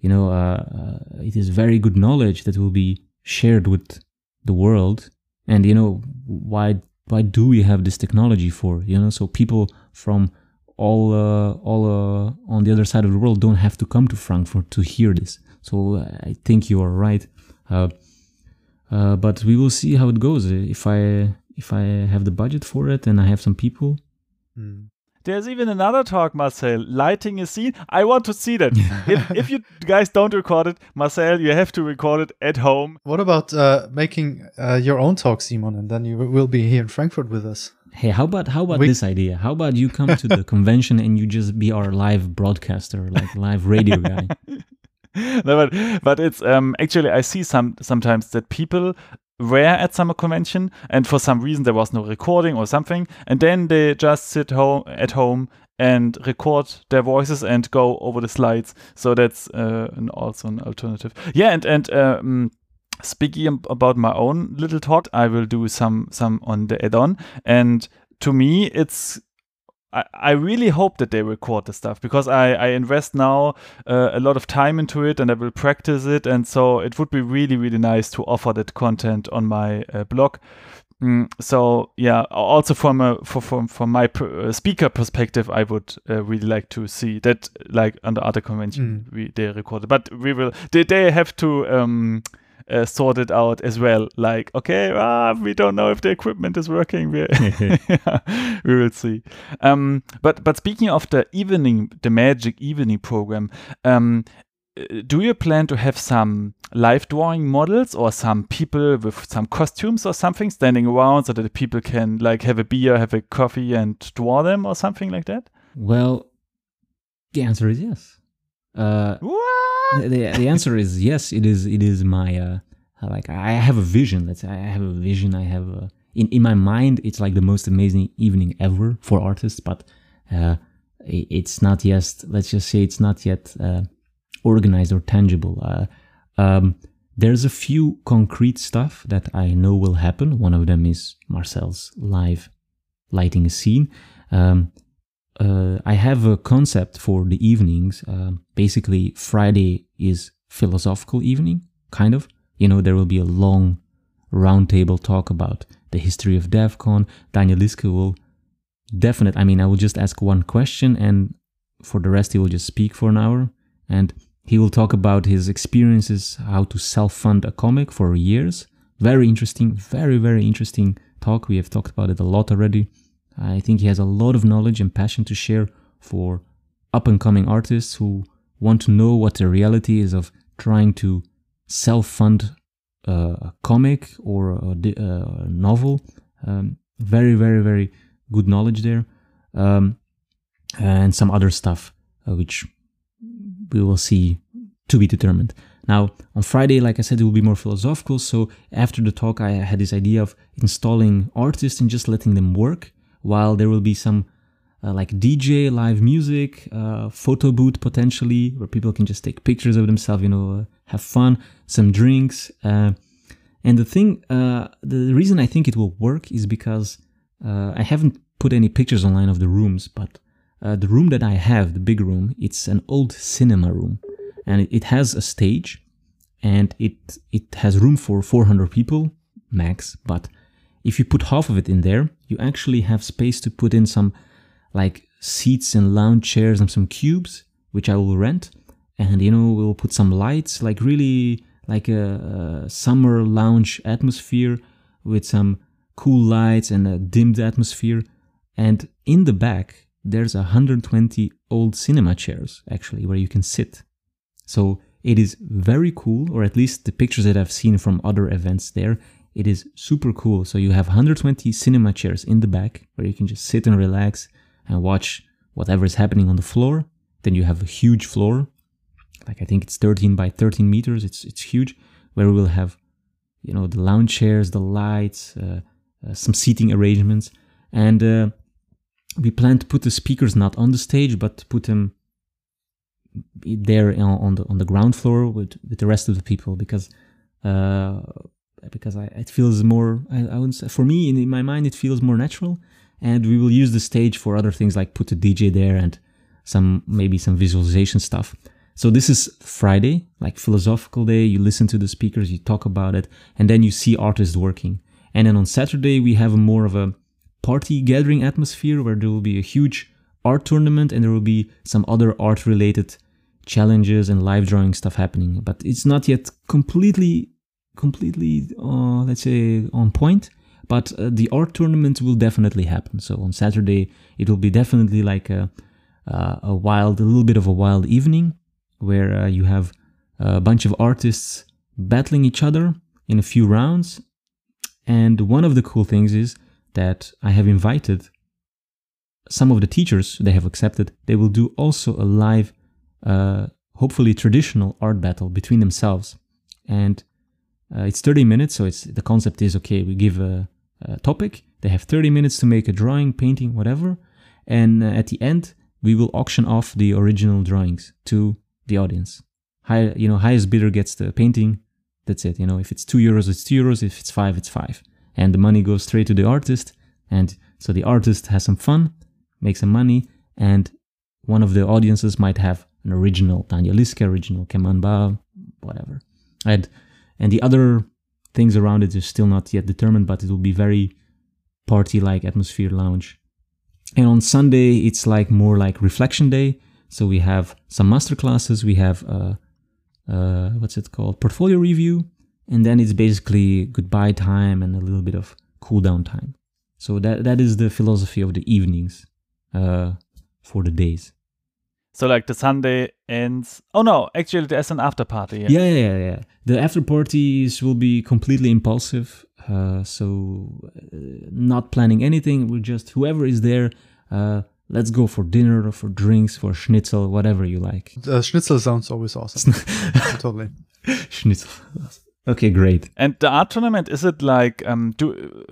you know, uh, uh, it is very good knowledge that will be shared with the world. And you know, why why do we have this technology for? You know, so people from all uh, all uh, on the other side of the world don't have to come to Frankfurt to hear this. So uh, I think you are right. Uh, uh, but we will see how it goes. If I if I have the budget for it and I have some people, Hmm. There's even another talk, Marcel, lighting a scene. I want to see that. <laughs> if, if you guys don't record it, Marcel, you have to record it at home. What about uh, making uh, your own talk, Simon, and then you will be here in Frankfurt with us? hey, how about how about We- this idea? How about you come to the <laughs> convention and you just be our live broadcaster, like live radio guy? <laughs> no, but but it's um actually I see some sometimes that people were at summer convention and for some reason there was no recording or something and then they just sit home at home and record their voices and go over the slides. So that's uh, an, also an alternative. Yeah, and and um, speaking about my own little talk, I will do some some on the add-on. And to me, it's I, I really hope that they record the stuff because I, I invest now uh, a lot of time into it and I will practice it. And so it would be really, really nice to offer that content on my uh, blog. Mm, so yeah, also from a for, from from my uh, speaker perspective, I would uh, really like to see that like under other convention Mm. we they recorded, but we will they they have to um uh, sort it out as well. Like okay, ah, we don't know if the equipment is working. We <laughs> yeah, <laughs> we will see. Um, but but speaking of the evening, the magic evening program, um, uh, do you plan to have some live drawing models or some people with some costumes or something standing around so that the people can like have a beer, have a coffee, and draw them or something like that? Well, the answer is yes. Uh, What? the, the answer is yes. It is. It is my uh, like I have a vision. Let's say I have a vision. I have a, in in my mind. It's like the most amazing evening ever for artists, but uh, it's not yet. Let's just say it's not yet uh, organized or tangible. Uh, um, there's a few concrete stuff that I know will happen. One of them is Marcel's live lighting a scene. Um, uh, I have a concept for the evenings. Um basically, Friday is philosophical evening, kind of. You know, there will be a long roundtable talk about the history of DAFCON. Daniel Lieske will definite. I mean, I will just ask one question, and for the rest, he will just speak for an hour, and he will talk about his experiences, how to self-fund a comic for years. Very interesting, very very interesting talk. We have talked about it a lot already. I think he has a lot of knowledge and passion to share for up and coming artists who want to know what the reality is of trying to self fund uh, a comic or a, uh, a novel. Um, very, very, very good knowledge there. Um, and some other stuff, uh, which we will see to be determined. Now, on Friday, like I said, it will be more philosophical. So after the talk, I had this idea of installing artists and just letting them work while there will be some uh, like DJ, live music, uh, photo booth potentially, where people can just take pictures of themselves, you know, uh, have fun, some drinks. Uh, and the thing, uh, the reason I think it will work is because I haven't put any pictures online of the rooms, but the room that I have, the big room, it's an old cinema room, and it, it has a stage, and it it has room for 400 people max. But if you put half of it in there, you actually have space to put in some like seats and lounge chairs and some cubes, which I will rent, and you know we'll put some lights, like really like a, a summer lounge atmosphere with some cool lights and a dimmed atmosphere. And in the back, there's 120 old cinema chairs actually where you can sit. So it is very cool, or at least the pictures that I've seen from other events there, it is super cool. So you have 120 cinema chairs in the back where you can just sit and relax and watch whatever is happening on the floor. Then you have a huge floor, like I think it's 13 by 13 meters. It's it's huge, where we will have, you know, the lounge chairs, the lights, uh, uh, some seating arrangements, and uh, we plan to put the speakers not on the stage, but put them there on on the on the ground floor with with the rest of the people because uh because I, it feels more I, I wouldn't say for me in, in my mind it feels more natural and we will use the stage for other things like put a DJ there and some maybe some visualization stuff. So this is Friday, like philosophical day. You listen to the speakers, you talk about it, and then you see artists working. And then on Saturday we have more of a party gathering atmosphere where there will be a huge art tournament and there will be some other art related challenges and live drawing stuff happening. But it's not yet completely, completely, uh, let's say, on point. But uh, the art tournament will definitely happen. So on Saturday it will be definitely like a uh, a wild, a little bit of a wild evening where uh, you have a bunch of artists battling each other in a few rounds. And one of the cool things is that I have invited some of the teachers, they have accepted, they will do also a live, uh, hopefully traditional art battle between themselves. And uh, it's 30 minutes, so it's the concept is okay, we give a, a topic, they have 30 minutes to make a drawing, painting, whatever. And uh, at the end, we will auction off the original drawings to the audience. High, you know, highest bidder gets the painting. That's it. You know, if it's two euros, it's two euros. If it's five, it's five. And the money goes straight to the artist. And so the artist has some fun, makes some money, and one of the audiences might have an original Daniel Lieske, original Kemanba, whatever. And and the other things around it is still not yet determined, but it will be very party-like atmosphere lounge. And on Sunday, it's like more like reflection day. So we have some master classes, we have uh, uh, what's it called, portfolio review, and then it's basically goodbye time and a little bit of cool down time. So that that is the philosophy of the evenings uh, for the days. So like the Sunday ends. Oh no, actually there's an after party. Yeah, yeah, yeah. yeah. The after parties will be completely impulsive. Uh, so uh, not planning anything. We just whoever is there. Uh, let's go for dinner or for drinks, for schnitzel, whatever you like. Uh, schnitzel sounds always awesome. <laughs> totally. <laughs> Schnitzel. Okay, great. And the art tournament is it like um do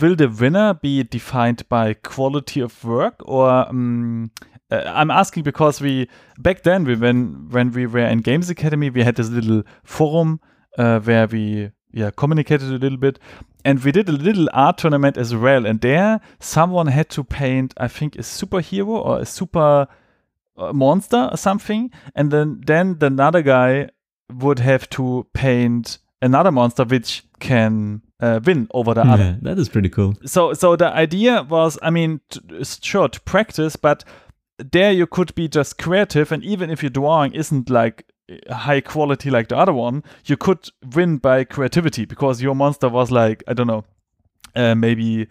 will the winner be defined by quality of work or um uh, I'm asking because we back then we when when we were in Games Academy we had this little forum uh, where we yeah communicated a little bit and we did a little art tournament as well and there someone had to paint I think a superhero or a super uh, monster or something and then then the another guy would have to paint another monster which can uh, win over the other. That is pretty cool. So, so the idea was, I mean, t- sure to practice, but there you could be just creative, and even if your drawing isn't like high quality like the other one, you could win by creativity because your monster was like, I don't know, uh, maybe.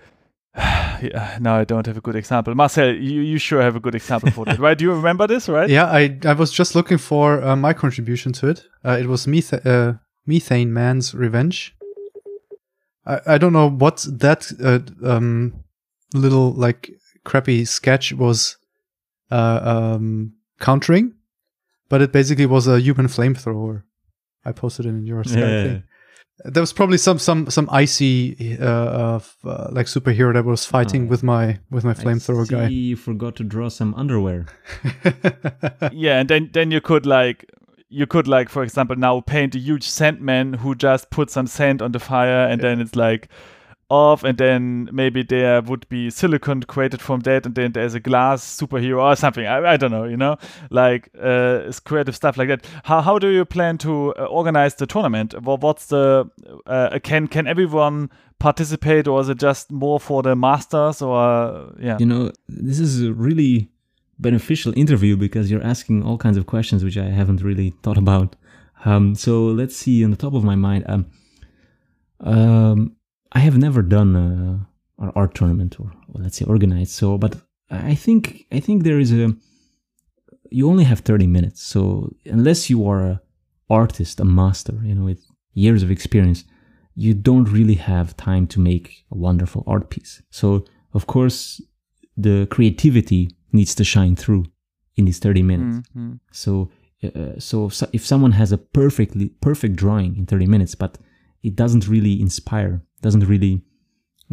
<sighs> Yeah, no, I don't have a good example. Marcel, you, you sure have a good example for that, right? Do you remember this, right? Yeah, I I was just looking for uh, my contribution to it. Uh, it was Metha- uh, Methane Man's Revenge. I, I don't know what that uh, um, little like crappy sketch was uh, um, countering, but it basically was a human flamethrower. I posted it in your Skype Yeah. thing. There was probably some some some icy uh, uh, like superhero that was fighting Oh. with my with my I flamethrower see guy. You forgot to draw some underwear. <laughs> yeah and then then you could like you could like for example now paint a huge sandman who just put some sand on the fire and then it's like off and then maybe there would be silicon created from that and then there's a glass superhero or something i, I don't know you know like uh creative stuff like that how, how do you plan to uh, organize the tournament Wha- what's the uh, can can everyone participate or is it just more for the masters or yeah You know, this is a really beneficial interview because you're asking all kinds of questions which I haven't really thought about. Um, so let's see. On the top of my mind, um, um, I have never done a, an art tournament or, or let's say organized. So, but I think I think there is a. You only have thirty minutes, so unless you are a artist, a master, you know, with years of experience, you don't really have time to make a wonderful art piece. So, of course, the creativity needs to shine through in these 30 minutes. Mhm. So, uh, so, so if someone has a perfectly perfect drawing in 30 minutes, but it doesn't really inspire, doesn't really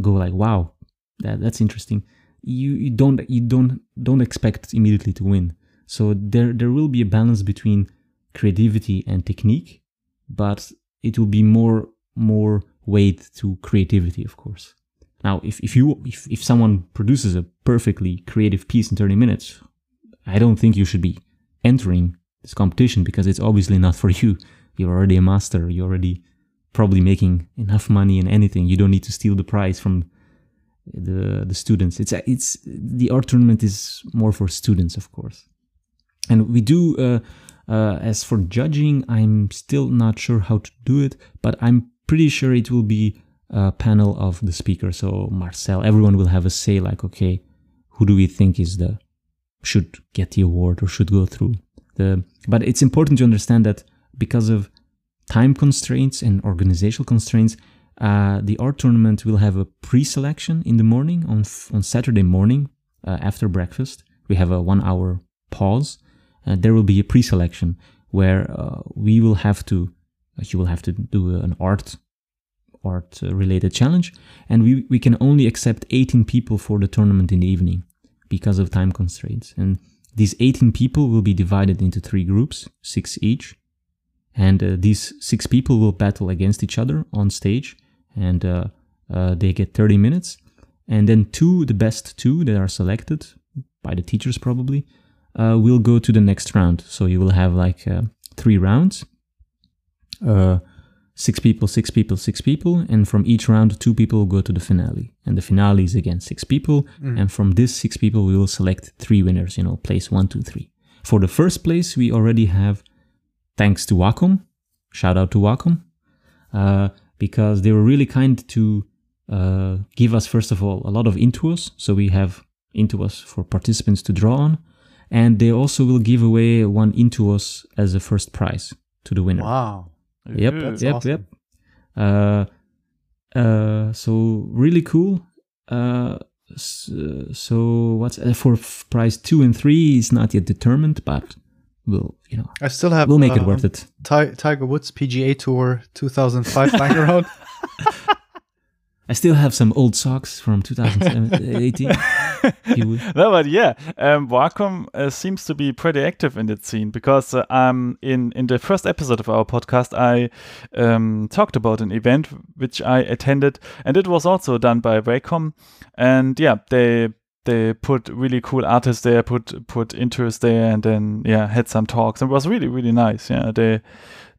go like, wow, that, that's interesting. You, you don't you don't don't expect immediately to win. So there there will be a balance between creativity and technique, but it will be more more weight to creativity, of course. Now, if, if you if, if someone produces a perfectly creative piece in 30 minutes, I don't think you should be entering this competition because it's obviously not for you. You're already a master. You're already probably making enough money in anything. You don't need to steal the prize from the the students. It's it's the art tournament is more for students, of course. And we do uh, uh, as for judging, I'm still not sure how to do it, but I'm pretty sure it will be a panel of the speakers. So Marcel, everyone will have a say. Like, okay, who do we think is the should get the award or should go through the? But it's important to understand that because of time constraints and organizational constraints, uh, the art tournament will have a pre-selection in the morning on on Saturday morning uh, after breakfast. We have a one-hour pause. Uh, there will be a pre-selection where uh, we will have to you will have to do an art art uh, related challenge and we, we can only accept 18 people for the tournament in the evening because of time constraints and these 18 people will be divided into three groups, six each. And uh, these six people will battle against each other on stage. And uh, uh, they get 30 minutes. And then two, the best two that are selected by the teachers probably, uh, will go to the next round. So you will have like uh, three rounds. Uh, six people, six people, six people, and from each round, two people will go to the finale. And the finale is again six people, and from this six people, we will select three winners, you know, place one, two, three. For the first place, we already have, thanks to Wacom, shout out to Wacom, uh, because they were really kind to uh, give us, first of all, a lot of Intuos. So we have Intuos for participants to draw on, and they also will give away one Intuos as a first prize to the winner. Wow. Yep, That's yep, awesome. yep. Uh, uh, so really cool. Uh, s- uh, so what's uh, for prize two and three is not yet determined, but we'll you know I still have. we'll make it um, worth it. Ti- Tiger Woods PGA Tour 2005 lying around. <laughs> <laughs> I still have some old socks from 2018. You <laughs> would- No, but yeah, um, Wacom uh, seems to be pretty active in that scene because uh, um, in in the first episode of our podcast, I um, talked about an event which I attended, and it was also done by Wacom, and yeah, they they put really cool artists there, put put interest there, and then yeah, had some talks. It was really really nice. Yeah, they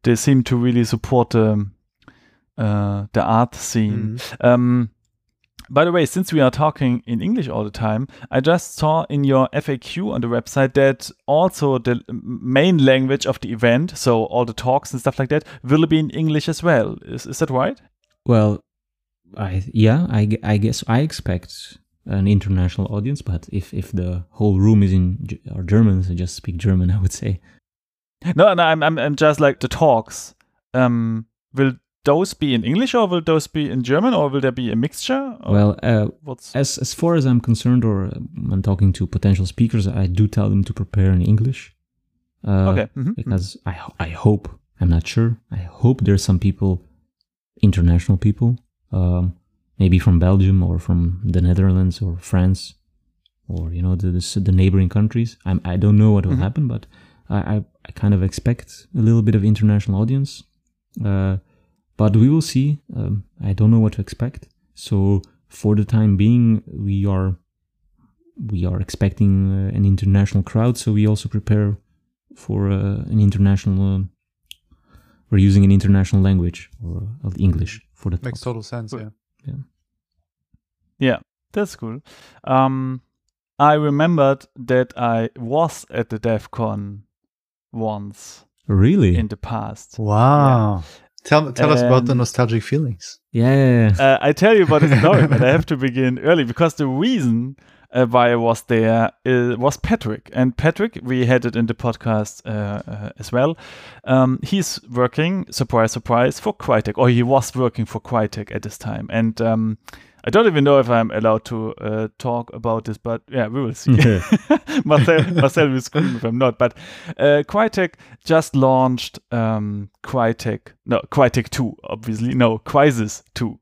they seem to really support the uh, the art scene. Um, by the way, since we are talking in English all the time, I just saw in your FAQ on the website that also the main language of the event, so all the talks and stuff like that, will be in English as well. Is, is that right? well, I yeah, I, I guess I expect an international audience, but if if the whole room is in or Germans, I just speak German. <laughs> I would say. No, no, I'm, I'm, I'm just like the talks. Um, will those be in English or will those be in German or will there be a mixture? Well, uh, what's as as far as I'm concerned, or when talking to potential speakers, I do tell them to prepare in English. Uh, okay? mhm, Because I I hope I'm not sure. I hope there's some people, international people, um, maybe from Belgium or from the Netherlands or France, or you know the the, the neighboring countries. I'm I don't know what will Mhm. happen, but I, I I kind of expect a little bit of international audience. Uh, but we will see. Um, I don't know what to expect. So for the time being, we are we are expecting uh, an international crowd. So we also prepare for uh, an international. Uh, we're using an international language or uh, English for the Makes talks. total sense. Cool. Yeah. Yeah, that's cool. Um, I remembered that I was at the DAFCON once Really? in the past. Wow. Tell tell us about the nostalgic feelings. yeah. yeah, yeah. uh, I tell you about the story, but I have to begin early because the reason uh, why I was there uh, was Patrick. And Patrick, we had it in the podcast uh, uh, as well. Um, he's working, surprise, surprise, for Crytek, or he was working for Crytek at this time. And um, I don't even know if I'm allowed to uh, talk about this, but yeah, we will see. <laughs> <laughs> Marcel, Marcel will scream if I'm not. But uh, Crytek just launched um, Crytek, no, Crytek 2, obviously. No, Crysis 2.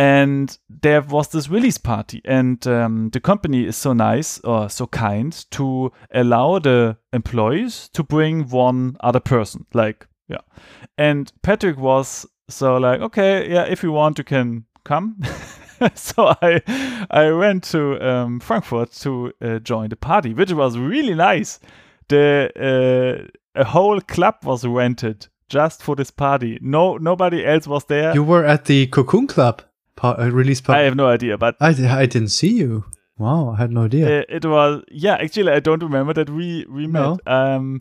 And there was this release party, and um, the company is so nice or so kind to allow the employees to bring one other person. Like, yeah. And Patrick was so like, okay, yeah, if you want, you can come. <laughs> so I I went to um, Frankfurt to uh, join the party, which was really nice. The uh, a whole club was rented just for this party. No, nobody else was there. You were at the Cocoon Club pa- uh, release I have no idea, but I, I didn't see you. Wow, I had no idea. uh, it was yeah. Actually, I don't remember that we we No. met. Um,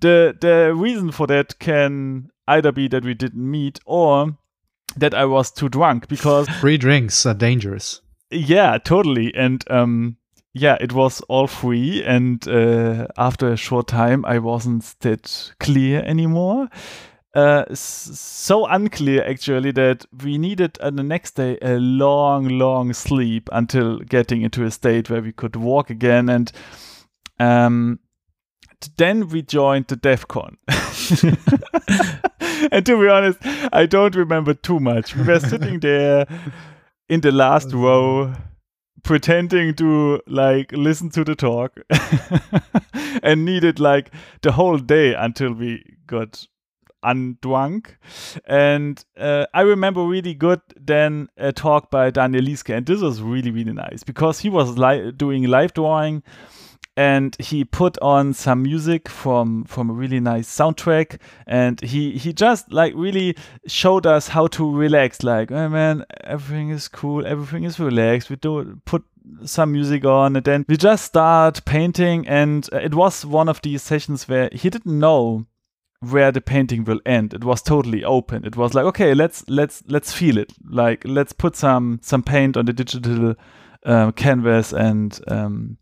the the reason for that can either be that we didn't meet or that I was too drunk because Free drinks are dangerous. yeah, totally. And um, yeah, it was all free. And uh, after a short time, I wasn't that clear anymore. Uh, so unclear actually that we needed uh, the next day a long, long sleep until getting into a state where we could walk again. And um, then we joined the DAFCON. <laughs> and to be honest, I don't remember too much. We were sitting <laughs> there in the last row, pretending to like listen to the talk <laughs> and needed like the whole day until we got undrunk. And uh, I remember really good then a talk by Daniel Lieske, and this was really really nice because he was li- doing live drawing and he put on some music from from a really nice soundtrack and he he just like really showed us how to relax like oh man everything is cool everything is relaxed we do put some music on and then we just start painting and it was one of these sessions where he didn't know where the painting will end it was totally open it was like okay let's let's let's feel it like let's put some some paint on the digital uh, canvas and um,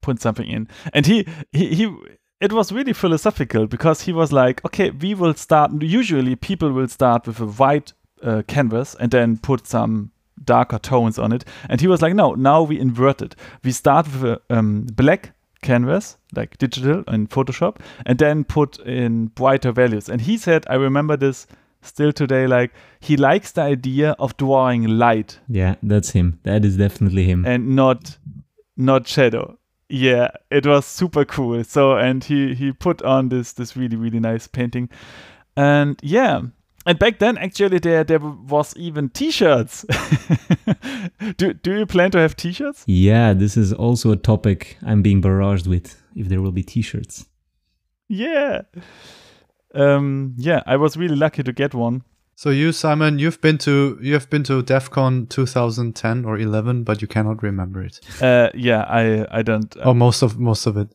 put something in. And he, he, he, it was really philosophical because he was like, okay, we will start. Usually, people will start with a white uh, canvas and then put some darker tones on it. And he was like, no, now we invert it. We start with a um, black canvas, like digital in Photoshop, and then put in brighter values. And he said, I remember this still today, like he likes the idea of drawing light. Yeah, that's him. That is definitely him. And not not shadow yeah it was super cool so and he he put on this this really really nice painting and yeah and back then actually there there was even t-shirts <laughs> do, do you plan to have t-shirts yeah this is also a topic i'm being barraged with if there will be t-shirts yeah um yeah i was really lucky to get one so you, Simon, you've been to you have been to DAFCON 2010 or 11, but you cannot remember it. Uh, yeah, I I don't. Uh, oh, most of most of it.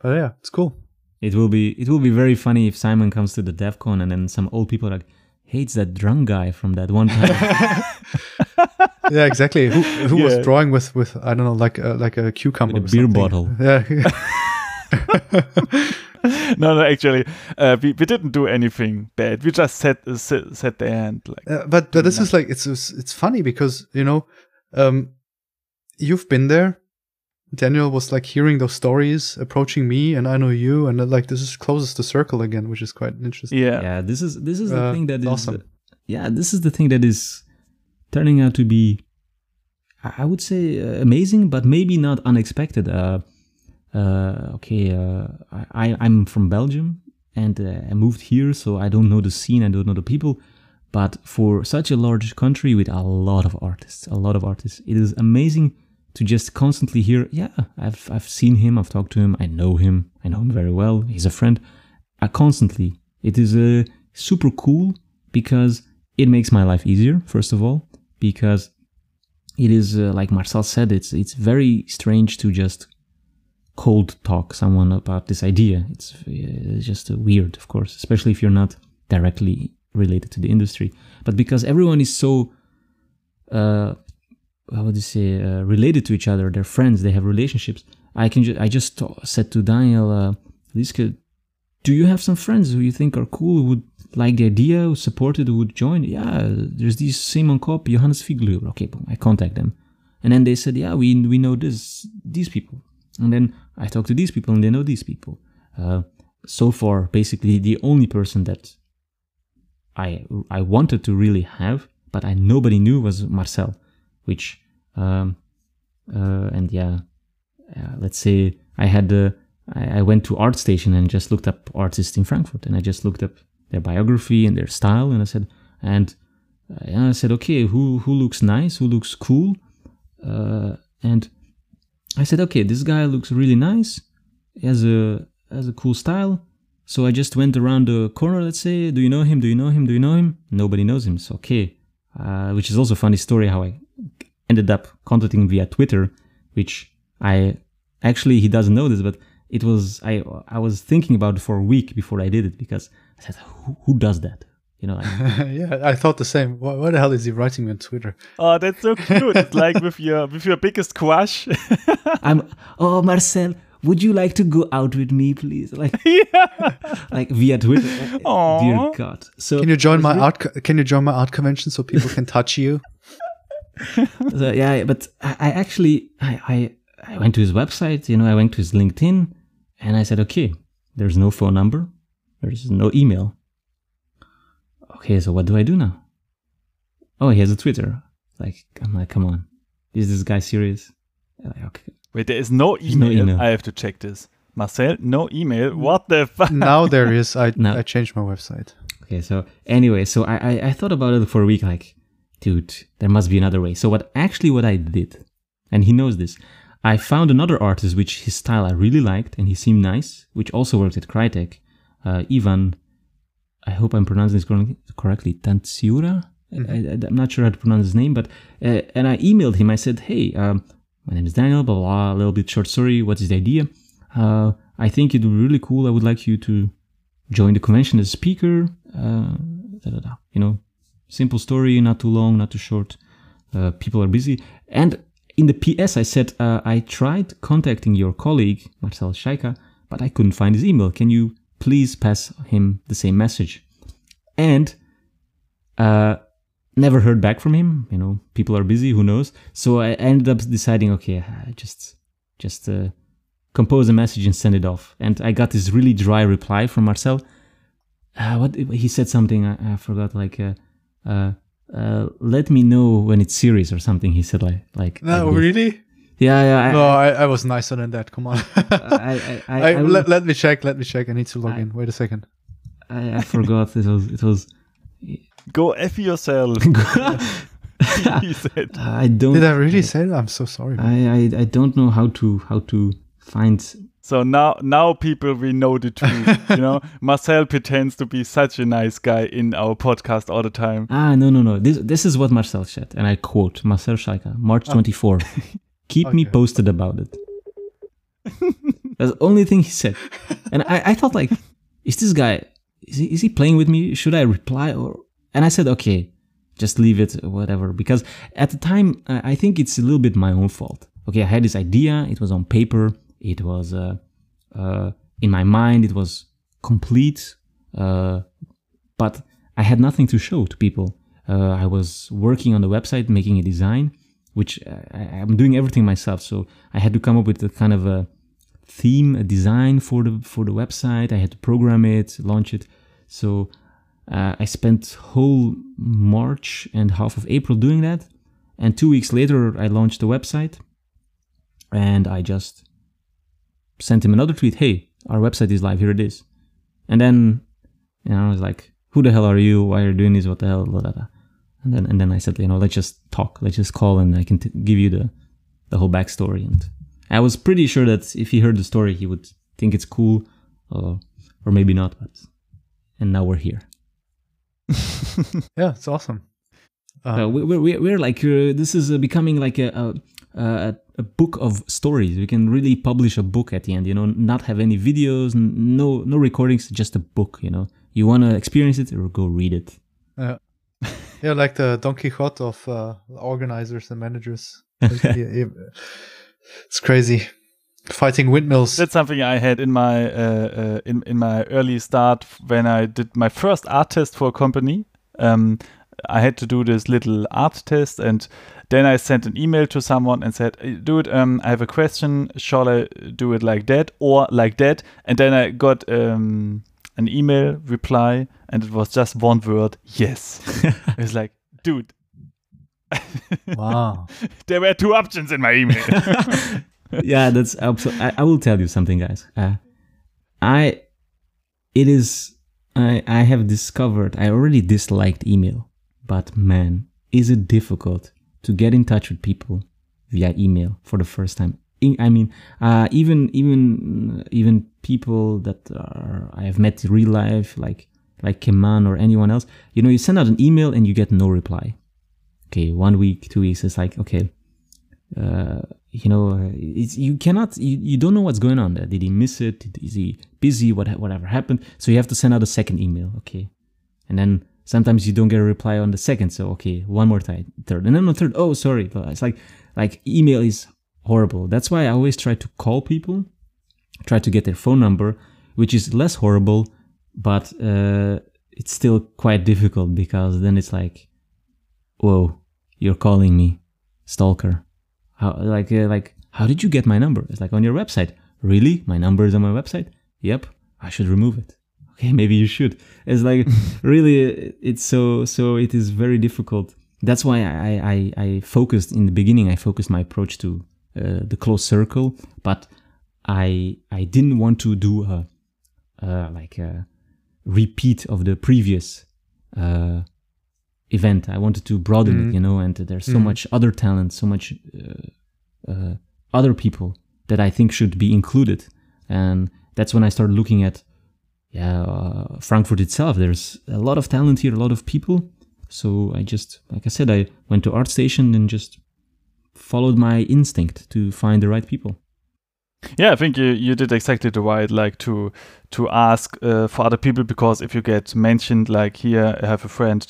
But yeah, it's cool. It will be it will be very funny if Simon comes to the DAFCON and then some old people are like, "Hey, it's that drunk guy from that one time." <laughs> <laughs> yeah, exactly. Who who yeah. was drawing with with I don't know like a, like a cucumber, with a beer something. bottle. Yeah. <laughs> no, no, actually, uh, we, we didn't do anything bad. We just sat uh, sat, sat there and like. Uh, but but this is like it's it's funny because you know, um, you've been there. Daniel was like hearing those stories, approaching me, and I know you, and like this is closes the circle again, which is quite interesting. Yeah, yeah. This is this is the Uh, thing that is awesome. yeah. This is the thing that is turning out to be, I I would say, uh, amazing, but maybe not unexpected. Uh, uh, okay, uh, I, I'm from Belgium and uh, I moved here, so I don't know the scene, I don't know the people. But for such a large country with a lot of artists, a lot of artists, it is amazing to just constantly hear, yeah, I've, I've seen him, I've talked to him, I know him, I know him very well, he's a friend. I constantly. It is uh, super cool because it makes my life easier, first of all, because it is, uh, like Marcel said, it's, it's very strange to just cold talk someone about this idea. It's, it's just weird, of course, especially if you're not directly related to the industry. But because everyone is so, uh, how would you say, uh, related to each other, they're friends, they have relationships. I can ju- I just t- said to Daniel, uh, Lieske, do you have some friends who you think are cool, who would like the idea, who support it, who would join? Yeah, there's this Simon Kopp, Johannes Fiegler. Okay, boom, I contact them. And then they said, yeah, we, we know this, these people. And then I talk to these people and they know these people. Uh, so far, basically, the only person that I I wanted to really have, but I nobody knew was Marcel, which um, uh, and yeah, uh, let's say I had uh, I, went to ArtStation and just looked up artists in Frankfurt, and I just looked up their biography and their style, and I said and, and I said okay, who who looks nice, who looks cool, uh, and I said, okay, this guy looks really nice, has a has a cool style. So I just went around the corner. Let's say, do you know him? Do you know him? Do you know him? Nobody knows him. So okay, uh, which is also a funny story how I ended up contacting via Twitter, which I actually he doesn't know this, but it was I I was thinking about it for a week before I did it because I said, who, who does that? You know, I, <laughs> yeah, I thought the same. Why, why, the hell is he writing me on Twitter? Oh, that's so cute. it's like <laughs> with your with your biggest crush. <laughs> I'm oh Marcel, would you like to go out with me, please? Like, yeah. like via Twitter. Aww. Dear God. So can you join my art? Co- can you join my art convention so people can touch you? <laughs> so, yeah, but I, I actually I, I I went to his website. You know, I went to his LinkedIn, and I said, okay, there's no phone number, there's no email okay, so what do I do now? Oh, he has a Twitter. Like, I'm like, come on. is this guy serious? Like, okay. Wait, there is no There's no email. email. I have to check this. Marcel, no email. What the fuck? <laughs> now there is. I <laughs> No. I changed my website. Okay, so anyway, so I, I I thought about it for a week, like, dude, there must be another way. So what actually what I did, and he knows this, I found another artist which his style I really liked and he seemed nice, which also worked at Crytek, uh, Ivan. I hope I'm pronouncing this correctly- correctly. Tantsiura. I, am not sure how to pronounce his name, but uh, and I emailed him. I said, "Hey, um, my name is Daniel. Blah blah. A little bit short story. What is the idea? Uh, I think it would be really cool. I would like you to join the convention as a speaker. Uh, da, da, da. You know, simple story, not too long, not too short. Uh, people are busy. And in the PS, I said uh, I tried contacting your colleague Marcel Scheika, but I couldn't find his email. Can you please pass him the same message? And uh, never heard back from him. You know, people are busy. Who knows? So I ended up deciding, okay, I just just uh, compose a message and send it off. And I got this really dry reply from Marcel. Uh, what he said something I, I forgot, like uh, uh, uh, let me know when it's serious or something. He said like like No, like really? yeah yeah. I, No, I, I was nicer than that. Come on. <laughs> I, I, I, I, I, let, let me check. Let me check. I need to log I- in. Wait a second. I, I forgot it was it was. Go F yourself. <laughs> <laughs> he said. I don't. Did I really say that? I'm so sorry. I, I I don't know how to how to find So now, now people we know the truth. you know, <laughs> Marcel pretends to be such a nice guy in our podcast all the time. Ah, no, no, no. This this is what Marcel said, and I quote Marcel Scheika, March 24. <laughs> Keep me posted about it. <laughs> That's the only thing he said, and I, I thought like, is this guy is he, is he playing with me? Should I reply or? And I said okay, just leave it, whatever. Because at the time, I I think it's a little bit my own fault. Okay, I had this idea. It was on paper. It was uh, uh, in my mind. It was complete. Uh, but I had nothing to show to people. Uh, I was working on the website, making a design, which I, I'm doing everything myself. So I had to come up with a kind of a theme, a design for the for the website. I had to program it, launch it. So uh, I spent whole March and half of April doing that. And two weeks later, I launched the website, and I just sent him another tweet. Hey, our website is live. Here it is. And then you know, I was like, "Who the hell are you? Why are you doing this? What the hell?" Blah, blah, blah. And then and then I said, "You know, let's just talk. Let's just call, and I can t- give you the the whole backstory." And I was pretty sure that if he heard the story, he would think it's cool, uh, or maybe not. But and now we're here. <laughs> Yeah, it's awesome. Uh, we- we're, we're, we're like uh, this is uh, becoming like a, a a a book of stories. We can really publish a book at the end. You know, not have any videos, n- no no recordings, just a book. You know, you want to experience it or go read it. Yeah. <laughs> yeah, like the Don Quixote of uh, organizers and managers. <laughs> Like, yeah, yeah. It's crazy. Fighting windmills. That's something I had in my uh, uh, in in my early start when I did my first art test for a company. Um, I had to do this little art test, and then I sent an email to someone and said, "Dude, um, I have a question. Shall I do it like that or like that?" And then I got um, an email reply, and it was just one word: "Yes." <laughs> it's like, dude, <laughs> wow. there were two options in my email. <laughs> yeah, that's absolutely. I, I will tell you something, guys. Uh, I, it is. I I have discovered. I already disliked email, but man, is it difficult to get in touch with people via email for the first time. I mean, uh, even even even people that are I have met in real life, like like Keman or anyone else. You know, you send out an email and you get no reply. Okay, one week, two weeks. It's like okay, uh, you know, you cannot, you, you don't know what's going on there. Did he miss it? Is he busy? What, whatever happened? So you have to send out a second email. Okay. And then sometimes you don't get a reply on the second. So, okay, one more time, third. And then on third, oh, sorry. It's like, like email is horrible. That's why I always try to call people, try to get their phone number, which is less horrible, but uh, it's still quite difficult because then it's like, whoa, you're calling me, stalker. How like uh, like how did you get my number? It's like on your website. Really? My number is on my website? Yep. I should remove it. Okay, <laughs> maybe you should. It's like <laughs> really it's so so it is very difficult that's why I, I, I focused in the beginning. I focused my approach to uh, the close circle, but I I didn't want to do a, uh, like a repeat of the previous uh, event. I wanted to broaden Mm. it, you know. And there's so Mm. much other talent, so much uh, uh, other people that I think should be included. And that's when I started looking at yeah uh, Frankfurt itself. There's a lot of talent here, a lot of people. So I just, like I said, I went to ArtStation and just followed my instinct to find the right people. Yeah, I think you, you did exactly the right, like to to ask uh, for other people because if you get mentioned, like here, I have a friend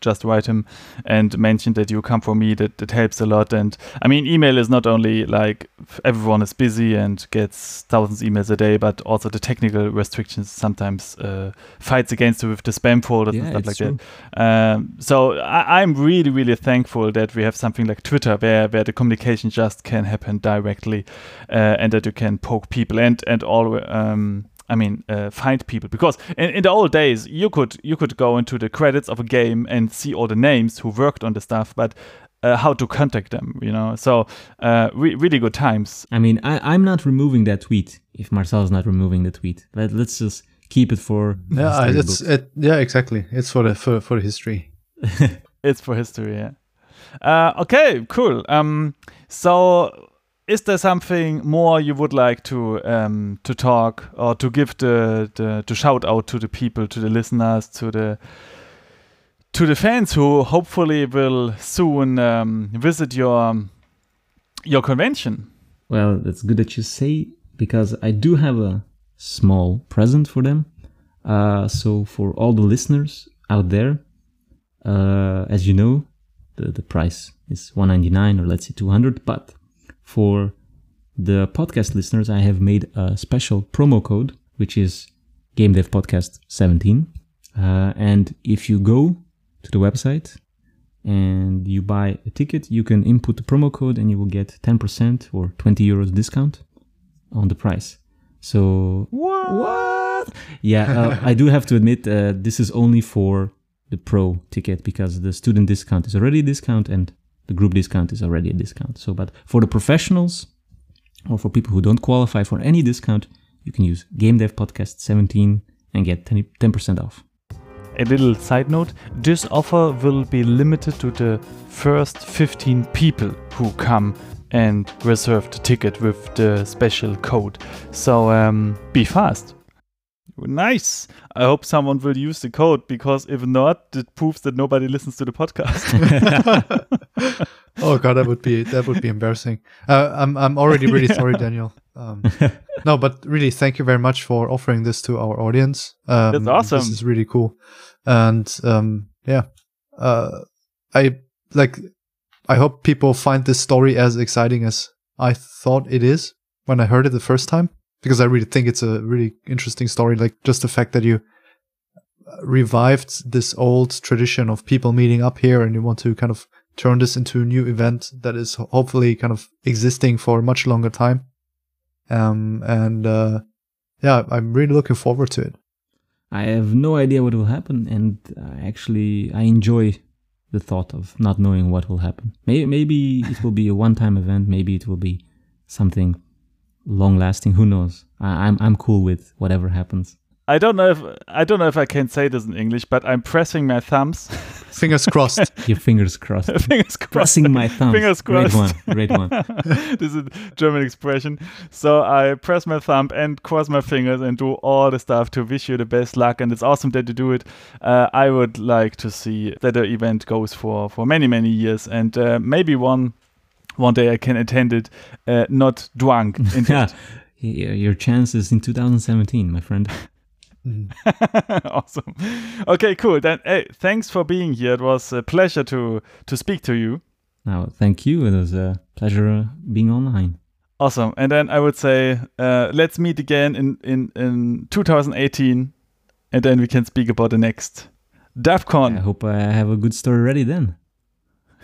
just write him and mention that you come from me, that that helps a lot. And I mean, email is not only like everyone is busy and gets thousands emails a day, but also the technical restrictions sometimes uh, fights against you with the spam folders and stuff like true. that. Um, so I, I'm really, really thankful that we have something like Twitter where, where the communication just can happen directly uh, and that you can poke people and and all. Um, I mean, uh, find people because in, in the old days you could you could go into the credits of a game and see all the names who worked on the stuff, but uh, how to contact them, you know? So uh, re- really good times. I mean, I, I'm not removing that tweet if Marcel's not removing the tweet. But let's just keep it for Yeah, it's it. Yeah, exactly. It's for the for for the history. <laughs> It's for history, yeah. Uh, okay, cool. Um, so, is there something more you would like to um, to talk or to give the, the to shout out to the people, to the listeners, to the to the fans who hopefully will soon um, visit your your convention? Well, that's good that you say because I do have a small present for them. Uh, so for all the listeners out there, uh, as you know, the, the price is 199 or let's say 200. But for the podcast listeners, I have made a special promo code, which is Game Dev Podcast 17. Uh, and if you go to the website and you buy a ticket, you can input the promo code and you will get 10% or 20 euros discount on the price. So What? what? Yeah, uh, <laughs> I do have to admit uh, this is only for the pro ticket because the student discount is already a discount and the group discount is already a discount. So, but for the professionals or for people who don't qualify for any discount, you can use Game Dev Podcast 17 and get 10 10% off. A little side note this offer will be limited to the first 15 people who come and reserve the ticket with the special code. So um, be fast. Nice. I hope someone will use the code because if not, it proves that nobody listens to the podcast. <laughs> oh god, that would be that would be embarrassing. Uh, I'm I'm already really <laughs> sorry, Daniel. Um, no, but really, thank you very much for offering this to our audience. Um, That's awesome. This is really cool, and um, yeah, uh, I like. I hope people find this story as exciting as I thought it is when I heard it the first time, because I really think it's a really interesting story. Like just the fact that you revived this old tradition of people meeting up here, and you want to kind of turn this into a new event that is hopefully kind of existing for a much longer time. Um, and uh, yeah, I'm really looking forward to it. I have no idea what will happen, and I actually I enjoy the thought of not knowing what will happen. Maybe maybe it will be a one-time event. Maybe it will be something long-lasting. Who knows? I, I'm I'm cool with whatever happens. I don't know if I don't know if I can say this in English, but I'm pressing my thumbs. <laughs> Fingers crossed. <laughs> Your fingers crossed. <laughs> Fingers crossed. Crossing my thumbs. Fingers crossed. Great crossed. one. Great one. this is a German expression. So I press my thumb and cross my fingers and do all the stuff to wish you the best luck. And it's awesome that you do it. Uh, I would like to see that the event goes for for many many years, and uh, maybe one one day I can attend it, uh, not drunk. <laughs> yeah. Your chance is in 2017, my friend. <laughs> Awesome. Okay, cool. Then, hey, thanks for being here. It was a pleasure to to speak to you. Now, thank you. It was a pleasure being online. Awesome. And then I would say, uh, let's meet again in, in, in 2018, and then we can speak about the next DEF I hope I have a good story ready then.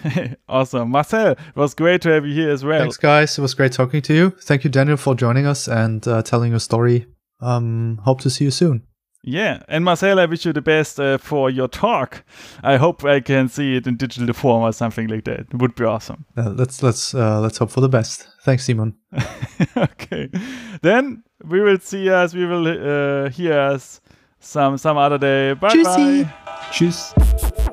<laughs> awesome. Marcel, it was great to have you here as well. Thanks, guys. It was great talking to you. Thank you, Daniel, for joining us and uh, telling your story. Um, hope to see you soon. Yeah, and Marcel, I wish you the best uh, for your talk. I hope I can see it in digital form or something like that. It would be awesome. Uh, let's let's uh, let's hope for the best. Thanks, Simon. <laughs> okay, then we will see us. We will uh, hear us some some other day. Bye Tschüssi. bye. Tschüss.